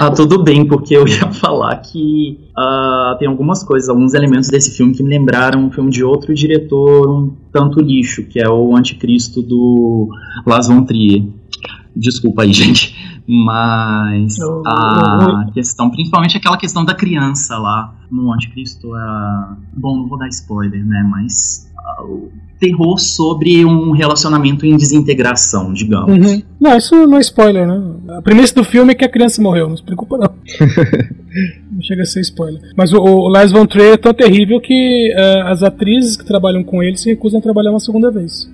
ah, tudo bem, porque eu ia falar que uh, tem algumas coisas, alguns elementos desse filme que me lembraram um filme de outro diretor um tanto lixo, que é o Anticristo do Las von Trier. Desculpa aí, gente. Mas a questão, principalmente aquela questão da criança lá no Anticristo, é... bom, não vou dar spoiler, né? Mas uh, terror sobre um relacionamento em desintegração, digamos. Uhum. Não, isso não é spoiler, né? A premissa do filme é que a criança morreu, não se preocupa não. não chega a ser spoiler. Mas o, o Lars von Trier é tão terrível que uh, as atrizes que trabalham com ele se recusam a trabalhar uma segunda vez.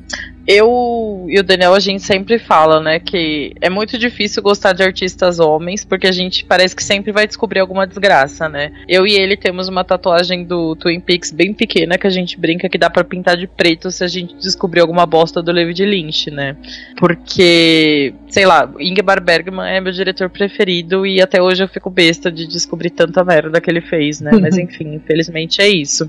Eu e o Daniel, a gente sempre fala, né, que é muito difícil gostar de artistas homens, porque a gente parece que sempre vai descobrir alguma desgraça, né? Eu e ele temos uma tatuagem do Twin Peaks bem pequena que a gente brinca que dá para pintar de preto se a gente descobrir alguma bosta do David Lynch, né? Porque, sei lá, Ingmar Bergman é meu diretor preferido e até hoje eu fico besta de descobrir tanta merda que ele fez, né? Mas enfim, infelizmente é isso.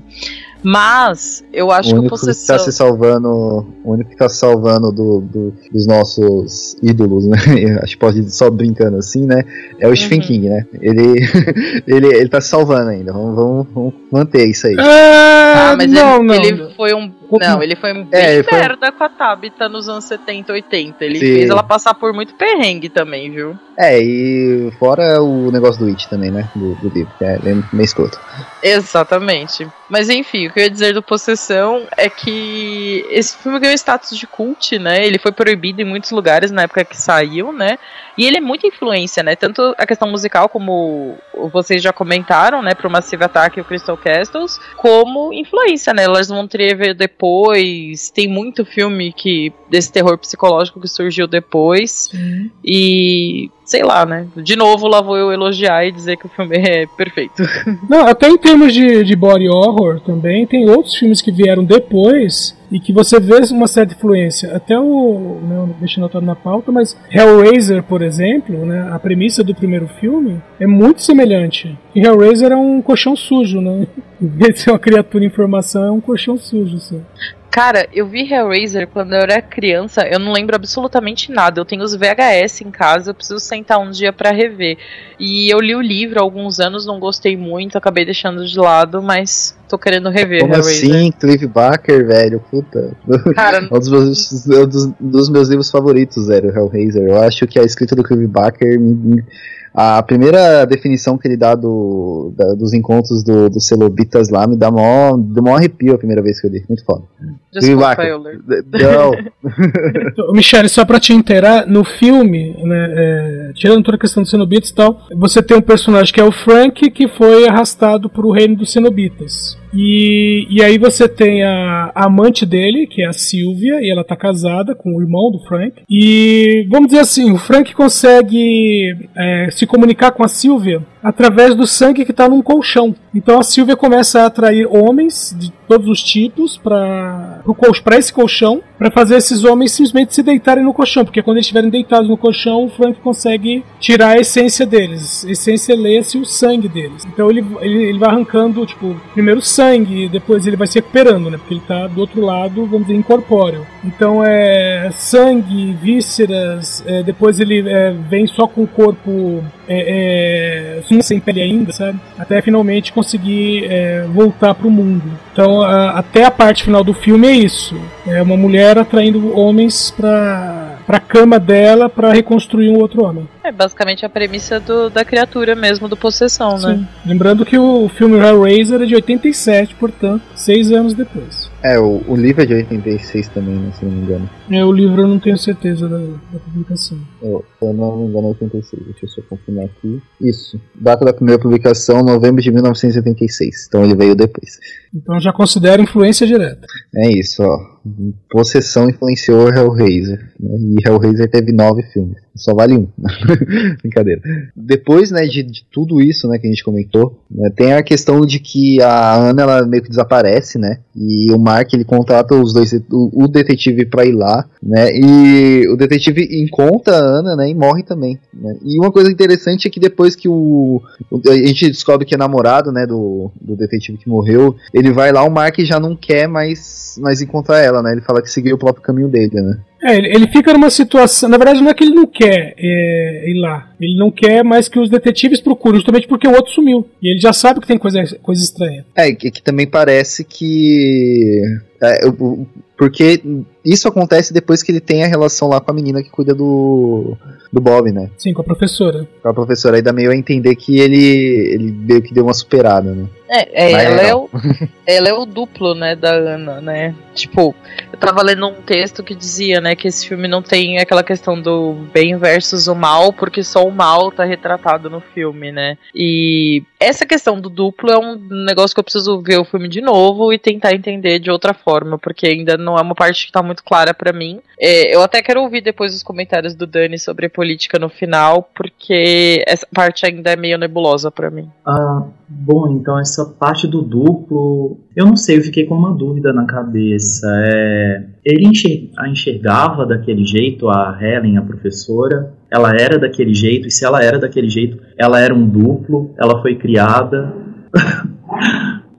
Mas eu acho o que o único que possessão. tá se salvando, o único que tá se salvando do, do- dos nossos ídolos, né? Acho que pode só brincando assim, né? É o Stephen Uhum. King, né? Ele, ele, ele tá se salvando ainda. Vamos, vamos, vamos manter isso aí. Ah, Ah, mas não, ele, não. ele foi um. Não, ele foi bem É, ele foi merda com a Tabitha nos anos 70, 80. Ele Sim. fez ela passar por muito perrengue também, viu? É, e fora o negócio do It também, né? Do, do livro, que é meio escroto. Exatamente. Mas enfim, o que eu ia dizer do Possessão é que esse filme ganhou status de cult, né? Ele foi proibido em muitos lugares na época que saiu, né? E ele é muita influência, né? Tanto a questão musical, como vocês já comentaram, né? Pro Massive Attack e o Crystal Castles, como influência, né? Lars von Trier veio depois, tem muito filme que desse terror psicológico que surgiu depois. E sei lá, né? De novo, lá vou eu elogiar e dizer que o filme é perfeito. Não, até em termos de, de body horror também, tem outros filmes que vieram depois e que você vê uma certa influência. Até o. Não deixa anotado na pauta, mas Hellraiser, por exemplo, né, a premissa do primeiro filme é muito semelhante. E Hellraiser é um colchão sujo, né? Em vez de ser uma criatura em formação, é um colchão sujo. Assim. Cara, eu vi Hellraiser quando eu era criança, eu não lembro absolutamente nada. Eu tenho os VHS em casa, eu preciso sentar um dia pra rever. E eu li o livro há alguns anos, não gostei muito, acabei deixando de lado, mas tô querendo rever Como Hellraiser. assim? Clive Barker, velho? Puta. Cara, Um dos meus, um dos, dos meus livros favoritos, velho, Hellraiser. Eu acho que a escrita do Clive Barker. me- me- A primeira definição que ele dá, do, da- dos encontros do, do Celobitas lá me dá mó, dá mó arrepio a primeira vez que eu li. Muito foda. Desculpa. Euler. Não. Michele, só pra te inteirar, no filme, né, é, tirando toda a questão dos cenobitas e tal, você tem um personagem que é o Frank, que foi arrastado pro reino dos cenobitas. E, e aí você tem a, a amante dele, que é a Sylvia, e ela tá casada com o irmão do Frank. E vamos dizer assim, o Frank consegue é, se comunicar com a Sylvia através do sangue que tá num colchão. Então a Sylvia começa a atrair homens de todos os tipos para esse colchão, para fazer esses homens simplesmente se deitarem no colchão, porque quando eles estiverem deitados no colchão, o Frank consegue tirar a essência deles. A essência lê-se o sangue deles. Então ele, ele, ele vai arrancando, tipo, primeiro o sangue, depois ele vai se recuperando, né? Porque ele tá do outro lado, vamos dizer, incorpóreo. Então é sangue, vísceras, é, depois ele é, vem só com o corpo é, é, sem pele ainda, sabe? Até finalmente conseguir é, voltar pro mundo. Então, a- até a parte final do filme é isso. É uma mulher atraindo homens pra, pra cama dela pra reconstruir um outro homem. É basicamente a premissa do- da criatura mesmo, do possessão, né? Sim. Lembrando que o filme Hellraiser é de 87, portanto, seis anos depois. É, o, o livro é de 86 também, né, se não me engano. É, o livro eu não tenho certeza da, da publicação. Eu, se eu não me engano, é 86. Deixa eu só confirmar aqui. Isso. Data da primeira publicação, novembro de 1976. Então ele veio depois. Então já considero influência direta. É isso, ó. Possessão influenciou Hellraiser. Né? E Hellraiser teve nove filmes. Só vale um. Brincadeira. Depois, né, de, de tudo isso, né, que a gente comentou, né, tem a questão de que a Ana, ela meio que desaparece, né? E o Mark, ele contrata os dois, o, o detetive pra ir lá, né? E o detetive encontra a Ana, né, e morre também. né? E uma coisa interessante é que depois que o, a gente descobre que é namorado, né, do, do detetive que morreu, ele vai lá, o Mark já não quer mais, mais encontrar ela, né? Ele fala que seguiu o próprio caminho dele, né? É, ele, fica numa situação. Na verdade, não é que ele não quer é, ir lá. Ele não quer mais que os detetives procurem, justamente porque o outro sumiu. E ele já sabe que tem coisa, coisa estranha. É, que, que também parece que. é, o- porque isso acontece depois que ele tem a relação lá com a menina que cuida do, do Bob, né? Sim, com a professora. Com a professora. Aí dá meio a entender que ele, ele meio que deu uma superada, né? É, é, Mas ela, é o, ela é o duplo, né, da Ana, né? Tipo, eu tava lendo um texto que dizia, né, que esse filme não tem aquela questão do bem versus o mal, porque só o mal tá retratado no filme, né? E essa questão do duplo é um negócio que eu preciso ver o filme de novo e tentar entender de outra forma, porque ainda não é uma parte que tá muito clara para mim. É, eu até quero ouvir depois os comentários do Dani sobre política no final, porque essa parte ainda é meio nebulosa para mim. Ah, bom, então essa parte do duplo, eu não sei, eu fiquei com uma dúvida na cabeça. É, ele enxergava daquele jeito, a Helen, a professora, ela era daquele jeito, e se ela era daquele jeito, ela era um duplo, ela foi criada.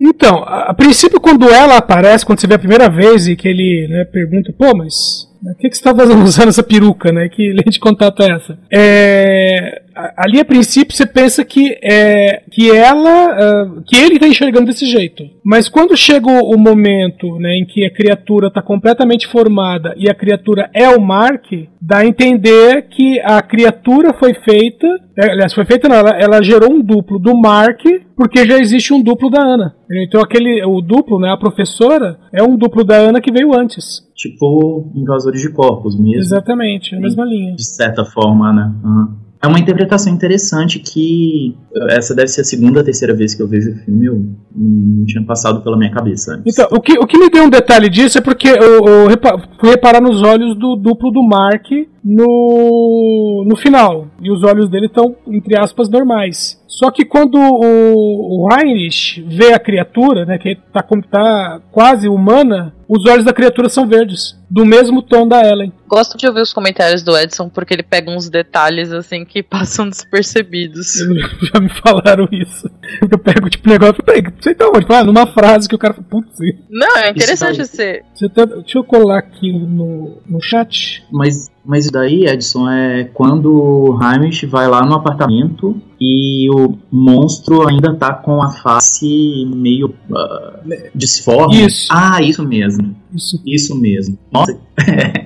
Então, a, princípio, quando ela aparece, quando você vê a primeira vez e que ele né, pergunta, pô, mas o que, que você está fazendo usando essa peruca, né? Que lente de contato é essa? É, ali a princípio você pensa que é que ela uh, que ele está enxergando desse jeito mas quando chega o, momento né, em que a criatura está completamente formada e a criatura é o Mark dá a entender que a criatura foi feita é, aliás foi feita não, ela, ela gerou um duplo do Mark porque já existe um duplo da Ana então aquele o duplo né a professora é um duplo da Ana que veio antes tipo invasores de corpos mesmo exatamente a mesma linha de certa forma né uhum. É uma interpretação interessante que essa deve ser a segunda, terceira vez que eu vejo o filme, eu não tinha passado pela minha cabeça antes. Então, o que, o que me deu um detalhe disso é porque eu, eu fui reparar nos olhos do duplo do Mark no, no final. E os olhos dele estão, entre aspas, normais. Só que quando o, o Heinrich vê a criatura, né, que está tá quase humana, os olhos da criatura são verdes, do mesmo tom da Ellen. Gosto de ouvir os comentários do Edson porque ele pega uns detalhes assim que passam despercebidos. Já me falaram isso. Eu pego tipo negócio, pego, sei tá onde, ah, numa frase que o cara fala, putz. Não, é interessante ser. Tá, deixa eu colar aqui no, no chat. Mas mas daí, Edson, é quando o Hamish vai lá no apartamento e o monstro ainda tá com a face meio uh, disforme. Isso. Ah, isso mesmo. Isso, isso mesmo. Nossa,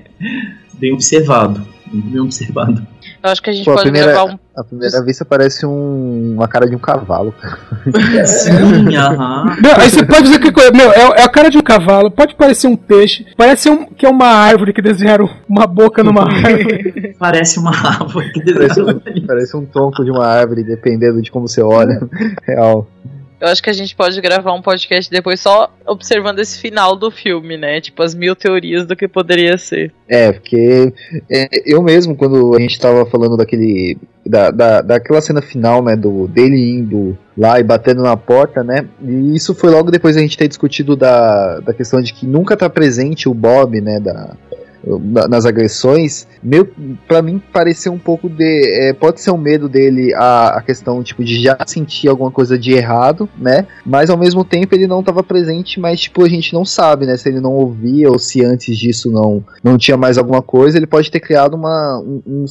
bem observado. Bem observado. Eu acho que a gente Pô, pode a primeira, gravar um. A primeira vista parece um, uma cara de um cavalo. Sim, aham. Aí você pode dizer que meu, é, é, a cara de um cavalo, pode parecer um peixe, parece um, que é uma árvore que desenharam uma boca numa árvore. parece uma árvore que desenharam. Parece um, parece um tronco de uma árvore, dependendo de como você olha. Real. Eu acho que a gente pode gravar um podcast depois só observando esse final do filme, né? Tipo, as mil teorias do que poderia ser. É, porque é, eu mesmo, quando a gente tava falando daquele. Da, da, daquela cena final, né? Do, dele indo lá e batendo na porta, né? E isso foi logo depois a gente ter discutido da, da questão de que nunca tá presente o Bob, né? Da, nas agressões, meio para mim pareceu um pouco de é, pode ser um medo dele a, a questão tipo de já sentir alguma coisa de errado, né? Mas ao mesmo tempo ele não estava presente, mas tipo a gente não sabe, né? Se ele não ouvia ou se antes disso não não tinha mais alguma coisa, ele pode ter criado uma um, um,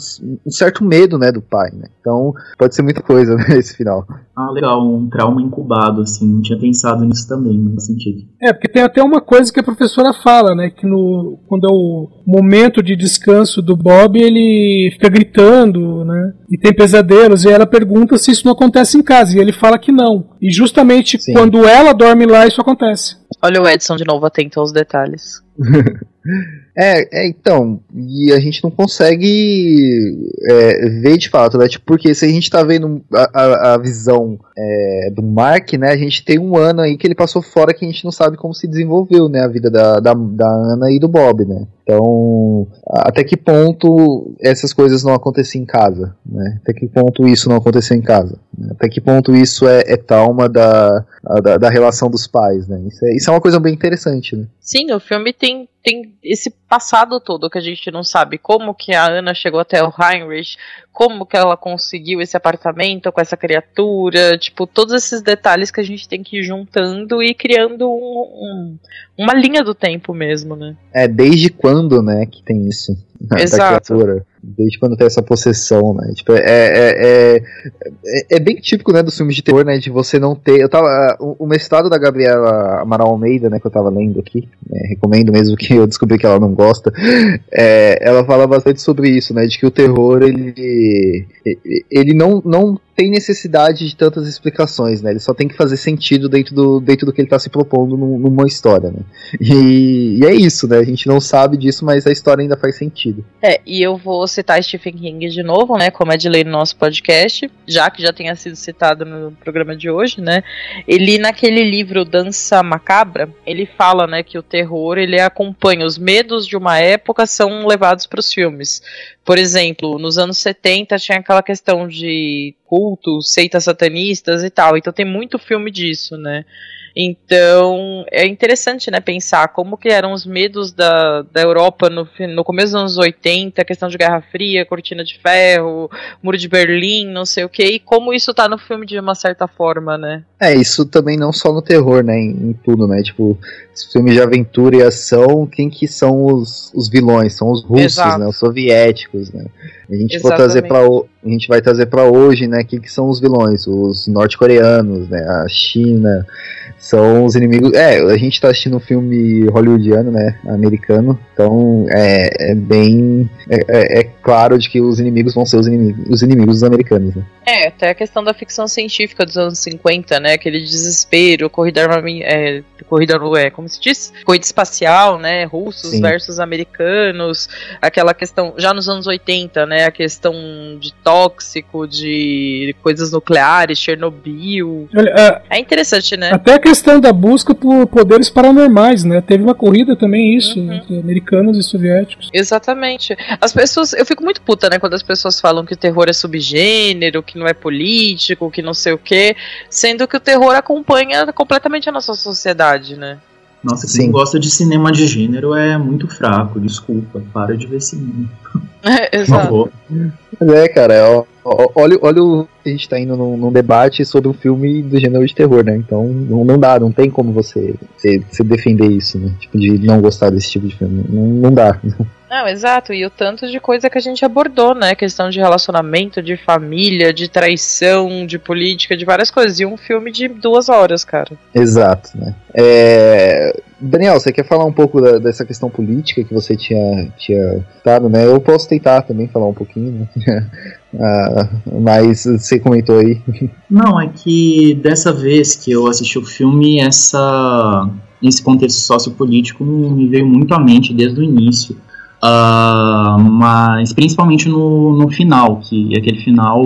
um certo medo, né, do pai, né? Então pode ser muita coisa nesse final. Ah, legal, um trauma incubado assim, não tinha pensado nisso também, nesse sentido. É, porque tem até uma coisa que a professora fala, né, que no quando é o momento de descanso do Bob, ele fica gritando, né? E tem pesadelos, e ela pergunta se isso não acontece em casa, e ele fala que não. E justamente Sim. quando ela dorme lá, isso acontece. Olha o Edson de novo atento aos detalhes. é, é, então, e a gente não consegue é, ver de fato, né? Tipo, porque se a gente tá vendo a, a, a visão é, do Mark, né? A gente tem um ano aí que ele passou fora que a gente não sabe como se desenvolveu, né? A vida da, da, da Ana e do Bob, né? Então, até que ponto essas coisas não aconteciam em casa, né? Até que ponto isso não aconteceu em casa? Né? Até que ponto isso é, é trauma da, da, da, relação dos pais, né? Isso é, isso é uma coisa bem interessante, né? Sim, o filme tem, tem esse passado todo que a gente não sabe. Como que a Ana chegou até o Heinrich, como que ela conseguiu esse apartamento com essa criatura, tipo, todos esses detalhes que a gente tem que ir juntando e criando um, um, uma linha do tempo mesmo, né? É, desde quando, né, que tem isso? Exato. criatura. Desde quando tem essa possessão, né? Tipo, é, é, é, é, bem típico, né, dos filmes de terror, né? De você não ter. Eu tava. O, mestrado da Gabriela Amaral Almeida, né, que eu tava lendo aqui, né, recomendo mesmo que eu descobri que ela não gosta. ela fala bastante sobre isso, né? De que o terror, ele. Ele não, não tem necessidade de tantas explicações, né? Ele só tem que fazer sentido dentro do, dentro do que ele está se propondo num- numa história, né? E, e é isso, né? A gente não sabe disso, mas a história ainda faz sentido. É, e eu vou citar Stephen King de novo, né? Como é de lei no nosso podcast, já que já tenha sido citado no programa de hoje, né? Ele, naquele livro Dança Macabra, ele fala, né, que o terror ele acompanha os medos de uma época são levados para os filmes. Por exemplo, nos anos 70 tinha aquela questão de cultos, seitas satanistas e tal. Então tem muito filme disso, né? Então é interessante, né, pensar como que eram os medos da, da Europa no, no começo dos anos 80, questão de Guerra Fria, Cortina de Ferro, Muro de Berlim, não sei o que, e como isso tá no filme de uma certa forma, né? É, isso também não só no terror, né? Em, em tudo, né? Tipo, filmes de aventura e ação, quem que são os, os vilões? São os russos, Exato. né? Os soviéticos, né? A gente, for trazer pra, a gente vai trazer para hoje, né? Quem que são os vilões? Os norte-coreanos, né? A China. São os inimigos. É, a gente tá assistindo um filme hollywoodiano, né? Americano. Então é, é bem. É, é- é claro de que os inimigos vão ser os inimigos, os inimigos dos americanos, né? É, até a questão da ficção científica dos anos 50, né? Aquele desespero, corrida é, corrida no- é, como se diz? Corrida espacial, né? Russos Sim. versus americanos, aquela questão, já nos anos 80, né? A questão de tóxico, de coisas nucleares, Chernobyl. Olha, a- É interessante, né? Até a questão da busca por poderes paranormais, né? Teve uma corrida também isso, Uhum. entre americanos e soviéticos. Exatamente. As pessoas, eu fico muito puta, né, quando as pessoas falam que o terror é subgênero, que não é político, que não sei o quê, sendo que o terror acompanha completamente a nossa sociedade, né? Nossa, Sim. quem gosta de cinema de gênero é muito fraco, desculpa. Para de ver cinema. Por Exato. Mas é, cara, ó, ó, olha, olha o a gente tá indo num, num debate sobre um filme do gênero de terror, né? Então não, não dá, não tem como você, você, você defender isso, né? Tipo, de não gostar desse tipo de filme. Não, não dá. Não, exato. E o tanto de coisa que a gente abordou, né? Questão de relacionamento, de família, de traição, de política, de várias coisas. E um filme de duas horas, cara. Exato, né? É, Daniel, você quer falar um pouco da- dessa questão política que você tinha, tinha citado, né? Eu posso tentar também falar um pouquinho, né? Ah, mas você comentou aí. Não, é que dessa vez que eu assisti o filme, essa, esse contexto sociopolítico me veio muito à mente desde o início. Ah, mas principalmente no, no final, que é aquele final,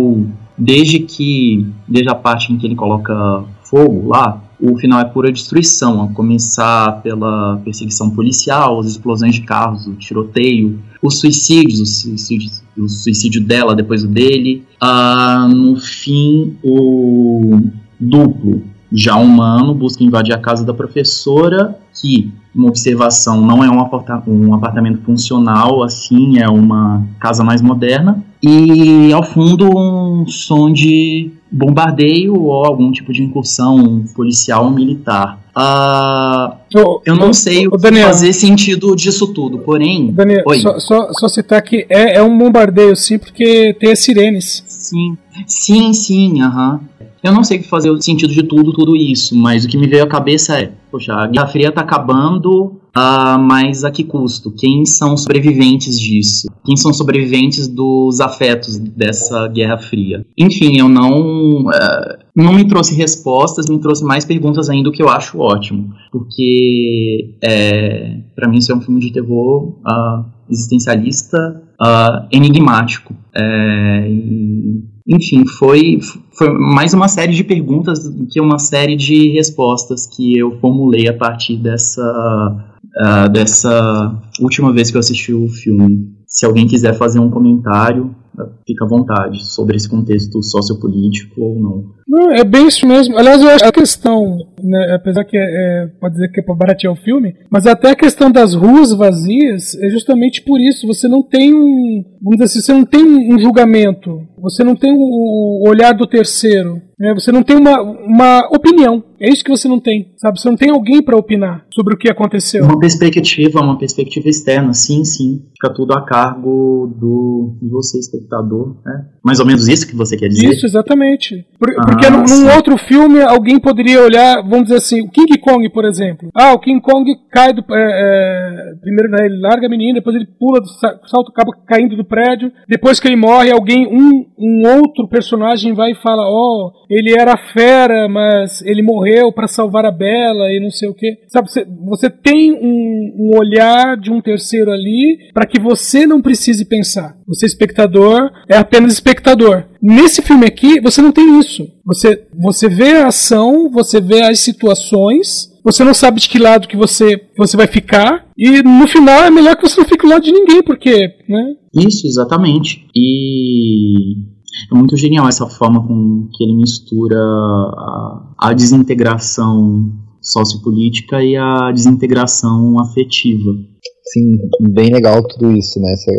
desde que. Desde a parte em que ele coloca fogo lá, o final é pura destruição, a começar pela perseguição policial, as explosões de carros, o tiroteio, os suicídios, o suicídio, o suicídio dela depois o dele. Ah, no fim, o duplo, já humano, busca invadir a casa da professora, que, uma observação, não é um, aparta- um apartamento funcional, assim, é uma casa mais moderna. E ao fundo, um som de bombardeio ou algum tipo de incursão policial ou militar. Ah, Ô, eu não sei o que Daniel, fazer sentido disso tudo, porém. Daniel, Oi. só, só, só citar que é, é um bombardeio, sim, porque tem as sirenes. Sim, sim, sim, aham. Eu não sei o que fazer o sentido de tudo, tudo isso, mas o que me veio à cabeça é, poxa, a Guerra Fria tá acabando, ah, mas a que custo? Quem são sobreviventes disso? Quem são sobreviventes dos afetos dessa Guerra Fria? Enfim, eu não. ah, não me trouxe respostas, me trouxe mais perguntas ainda, o que eu acho ótimo. Porque, é, para mim, isso é um filme de terror ah, existencialista, ah, enigmático. É, enfim, foi, foi mais uma série de perguntas do que uma série de respostas que eu formulei a partir dessa, ah, dessa última vez que eu assisti o filme. Se alguém quiser fazer um comentário, fica à vontade sobre esse contexto sociopolítico ou não. Não, é bem isso mesmo. Aliás, eu acho que a questão, né, apesar que é, é- pode dizer que é para baratear o filme, mas até a questão das ruas vazias é justamente por isso. Você não tem um, vamos dizer assim, você não tem um julgamento, você não tem o, olhar do terceiro, né, você não tem uma, uma opinião. É isso que você não tem, sabe? Você não tem alguém para opinar sobre o que aconteceu. Uma perspectiva, uma perspectiva externa, sim, sim. Fica tudo a cargo do de você, espectador. Né? Mais ou menos isso que você quer dizer? Isso, exatamente. Por- Ah, porque num, num outro filme alguém poderia olhar, vamos dizer assim, o King Kong, por exemplo. Ah, o King Kong cai do. é, é, primeiro né, ele larga a menina, depois ele pula, do sa- salto, acaba caindo do prédio. Depois que ele morre, alguém, um um outro personagem vai e fala, ó, oh, ele era fera, mas ele morreu para salvar a Bela e não sei o que. Sabe, você, tem um, um olhar de um terceiro ali para que você não precise pensar. Você, espectador, é apenas espectador. Nesse filme aqui, você não tem isso. Você, você vê a ação, você vê as situações, você não sabe de que lado que você, você vai ficar, e no final é melhor que você não fique do lado de ninguém, porque, né? Isso, exatamente. E é muito genial essa forma com que ele mistura a, a desintegração sociopolítica e a desintegração afetiva. Sim, bem legal tudo isso, né? Essa,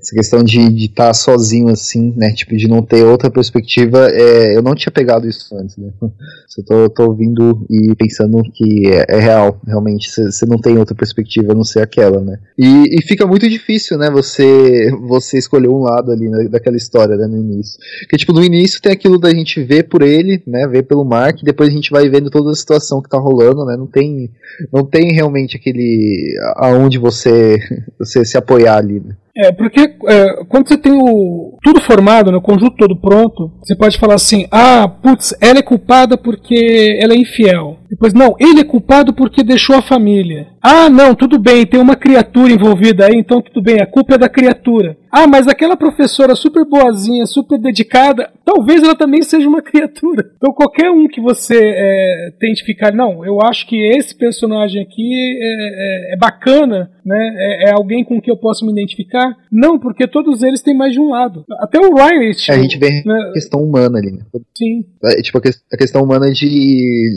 essa questão de estar tá sozinho assim, né? Tipo, de não ter outra perspectiva. É, eu não tinha pegado isso antes, né? Eu tô, tô ouvindo e pensando que é, é real, realmente. Você não tem outra perspectiva a não ser aquela, né? E, e, fica muito difícil, né? Você, você escolher um lado ali né, daquela história, né? No início. Porque, tipo, no início tem aquilo da gente ver por ele, né? Ver pelo Mark, depois a gente vai vendo toda a situação que tá rolando, né? Não tem, não tem realmente aquele. aonde você você, você se apoiar ali. Né? É, porque é, quando você tem o tudo formado, né, o conjunto todo pronto, você pode falar assim: ah, putz, ela é culpada porque ela é infiel. Depois, não, ele é culpado porque deixou a família. Ah, não, tudo bem, tem uma criatura envolvida aí, então tudo bem, a culpa é da criatura. Ah, mas aquela professora super boazinha, super dedicada, talvez ela também seja uma criatura. Então qualquer um que você é, tente ficar, não, eu acho que esse personagem aqui é, é, é bacana, né? É, é, alguém com quem eu posso me identificar. Não, porque todos eles têm mais de um lado. Até o Ryan. Tipo, a gente vê né? a questão humana ali. Né? Sim. É, tipo, a, que, a questão humana de,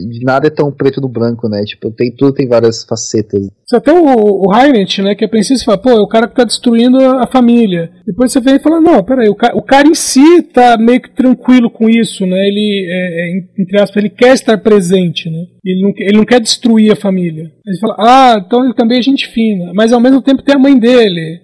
de nada é tão preto no branco, né? Tipo, tem, tudo tem várias facetas. Até o, o né, que é princípio, fala, pô, é o cara que tá destruindo a família. Depois você vem e fala, não, peraí, o, ca o cara em si tá meio que tranquilo com isso, né? Ele, é, é, entre aspas, ele quer estar presente, né? Ele não, ele não quer destruir a família. Ele fala, ah, então ele também é gente fina. Mas ao mesmo tempo tem a mãe dele.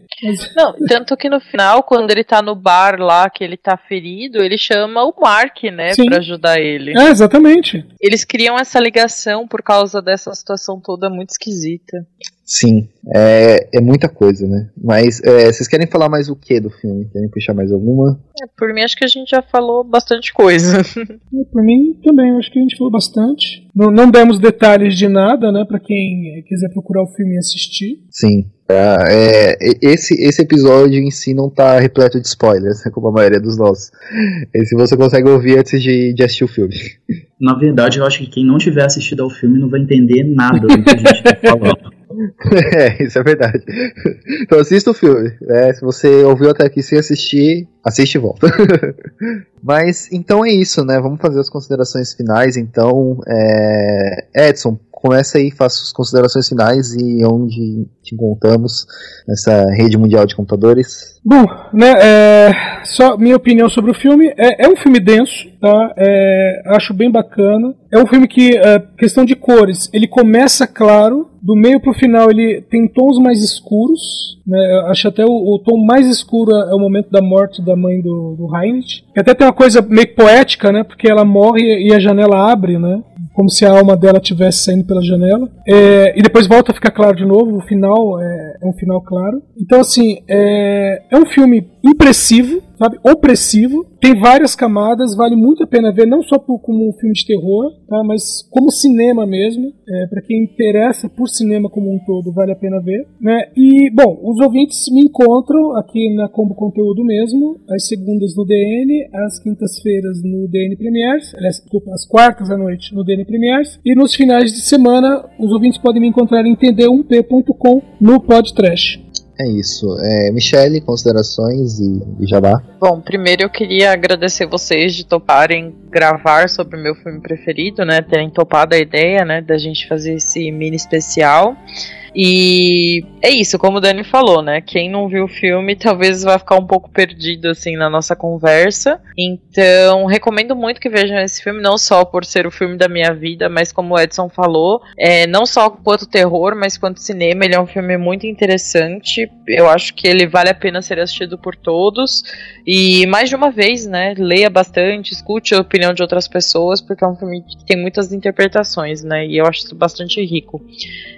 Não, tanto que no final, quando ele tá no bar lá, que ele tá ferido, ele chama o Mark, né, Sim. pra ajudar ele. É, exatamente. Eles criam essa ligação por causa dessa situação toda muito esquisita. Sim, é, é muita coisa, né? Mas é, vocês querem falar mais o que do filme? Querem puxar mais alguma? É, por mim, acho que a gente já falou bastante coisa. É, por mim também, acho que a gente falou bastante. Não, não demos detalhes de nada, né? Pra quem quiser procurar o filme e assistir. Sim. É, é, esse, esse episódio em si não tá repleto de spoilers, né, como a maioria dos nossos. Esse você consegue ouvir antes de, de assistir o filme. Na verdade, eu acho que quem não tiver assistido ao filme não vai entender nada do que a gente tá falando. É, isso é verdade. Então assista o filme. Né? Se você ouviu até aqui sem assistir, assiste e volta. Mas então é isso, né? Vamos fazer as considerações finais. Então, é... Edson, começa aí, faça as considerações finais e onde te encontramos nessa rede mundial de computadores. Bom, né, é, só minha opinião sobre o filme. É, é um filme denso, tá? É, acho bem bacana. É um filme que, é, questão de cores, ele começa claro, do meio pro final ele tem tons mais escuros. Né? Acho até o, o, tom mais escuro é o momento da morte da mãe do, do Heinrich. Até tem uma coisa meio poética, né? Porque ela morre e a janela abre, né? Como se a alma dela estivesse saindo pela janela. É, e depois volta a ficar claro de novo. O final é, é um final claro. Então, assim, é, é um filme impressivo, sabe? Opressivo. Tem várias camadas, vale muito a pena ver, não só por, como um filme de terror, tá? mas como cinema mesmo. É, para quem interessa por cinema como um todo, vale a pena ver. Né? E, bom, os ouvintes me encontram aqui na Combo Conteúdo mesmo, às segundas no DN, às quintas-feiras no DN Premiers, aliás, desculpa, às quartas à noite no DN Premiers, e nos finais de semana os ouvintes podem me encontrar em td1p.com no Podtrash. É isso. É, Michele, considerações e, e jabá? Bom, primeiro eu queria agradecer vocês de toparem gravar sobre o meu filme preferido, né? Terem topado a ideia, né? Da gente fazer esse mini especial. E é isso, como o Dani falou, né? Quem não viu o filme talvez vai ficar um pouco perdido assim na nossa conversa. Então, recomendo muito que vejam esse filme, não só por ser o filme da minha vida, mas como o Edson falou, é, não só quanto terror, mas quanto cinema. Ele é um filme muito interessante. Eu acho que ele vale a pena ser assistido por todos. E mais de uma vez, né? Leia bastante, escute a opinião de outras pessoas, porque é um filme que tem muitas interpretações, né? E eu acho isso bastante rico.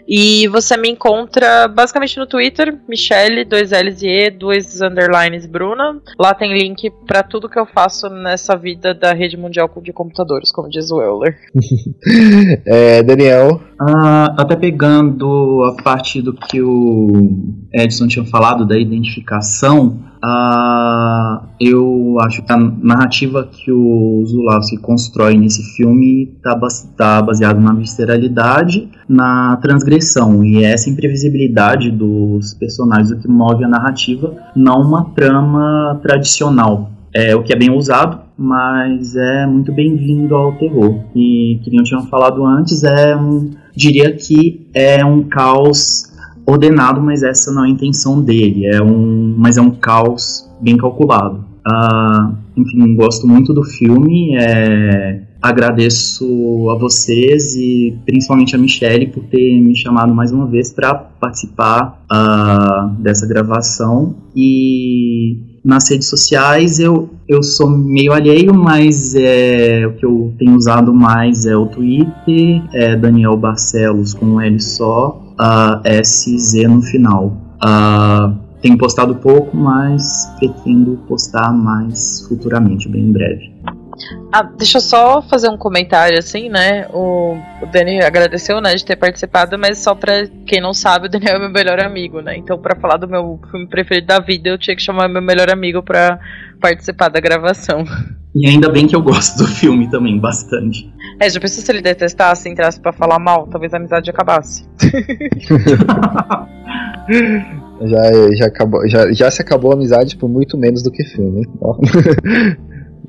E você me encontra basicamente no Twitter, Michelle, dois L's e E, dois underlines Bruna. Lá tem link para tudo que eu faço nessa vida da rede mundial de computadores, como diz o Euler. é, Daniel. Ah, até pegando a parte do que o Edson tinha falado da identificação, Uh, eu acho que a narrativa que o Zulawski constrói nesse filme está tá baseado na visceralidade, na transgressão, e essa imprevisibilidade dos personagens o que move a narrativa, não uma trama tradicional. É o que é bem usado, mas é muito bem-vindo ao terror. E que nem eu tinha falado antes, é um, diria que é um caos ordenado, mas essa não é a intenção dele. É um, mas é um caos bem calculado. Uh, enfim, gosto muito do filme. É, agradeço a vocês e principalmente a Michelle por ter me chamado mais uma vez para participar uh, dessa gravação. E nas redes sociais eu, eu sou meio alheio, mas é, o que eu tenho usado mais é o Twitter, é Daniel Barcelos com um L só, uh, SZ no final. Uh, tenho postado pouco, mas pretendo postar mais futuramente, bem em breve. Ah, deixa eu só fazer um comentário assim, né? O, o Dani agradeceu, né, de ter participado, mas só pra quem não sabe, o Daniel é meu melhor amigo, né? Então, para falar do meu filme preferido da vida, eu tinha que chamar meu melhor amigo para participar da gravação. E ainda bem que eu gosto do filme também, bastante. É, já pensou se ele detestasse, entrasse pra falar mal, talvez a amizade acabasse. já, já, acabou, já, já se acabou a amizade por muito menos do que filme.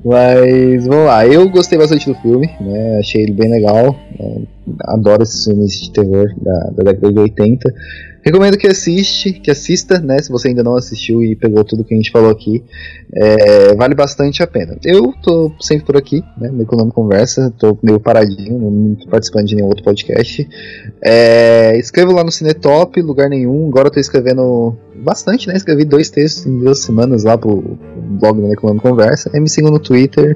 Mas vamos lá, eu gostei bastante do filme, né? Achei ele bem legal. Né? Adoro esses filmes de terror da, da década de 80. Recomendo que assiste, que assista, né? Se você ainda não assistiu e pegou tudo que a gente falou aqui, é, vale bastante a pena. Eu tô sempre por aqui, né? No Econômico Conversa, tô meio paradinho, não tô participando de nenhum outro podcast. É, escrevo lá no Cinetop, lugar nenhum. Agora eu tô escrevendo bastante, né? Escrevi dois textos em duas semanas lá pro blog do Econômico Conversa. Aí me sigam no Twitter.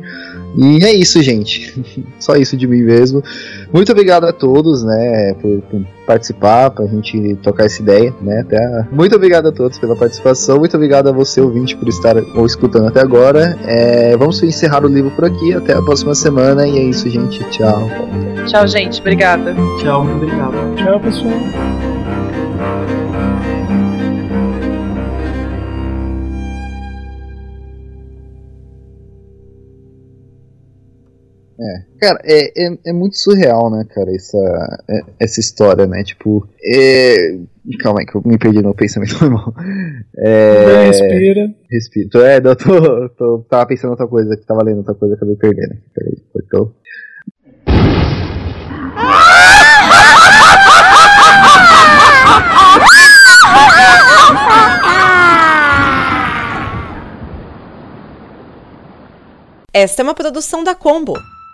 E é isso, gente. Só isso de mim mesmo. Muito obrigado a todos, né, por, por participar, pra gente trocar essa ideia, né? Até Muito obrigado a todos pela participação. Muito obrigado a você, ouvinte, por estar ou escutando até agora. É, vamos encerrar o livro por aqui. Até a próxima semana. E é isso, gente. Tchau. Tchau, gente. Obrigada. Tchau, muito obrigado. Tchau, pessoal. É. Cara, é, é, é, muito surreal, né, cara, essa, é, essa história, né? Tipo, é... calma aí que eu me perdi no pensamento normal. É... Respira. Respira. É, eu tô, tô, tava pensando em outra coisa, que tava lendo outra coisa, acabei perdendo. Peraí, cortou. Esta é uma produção da Combo.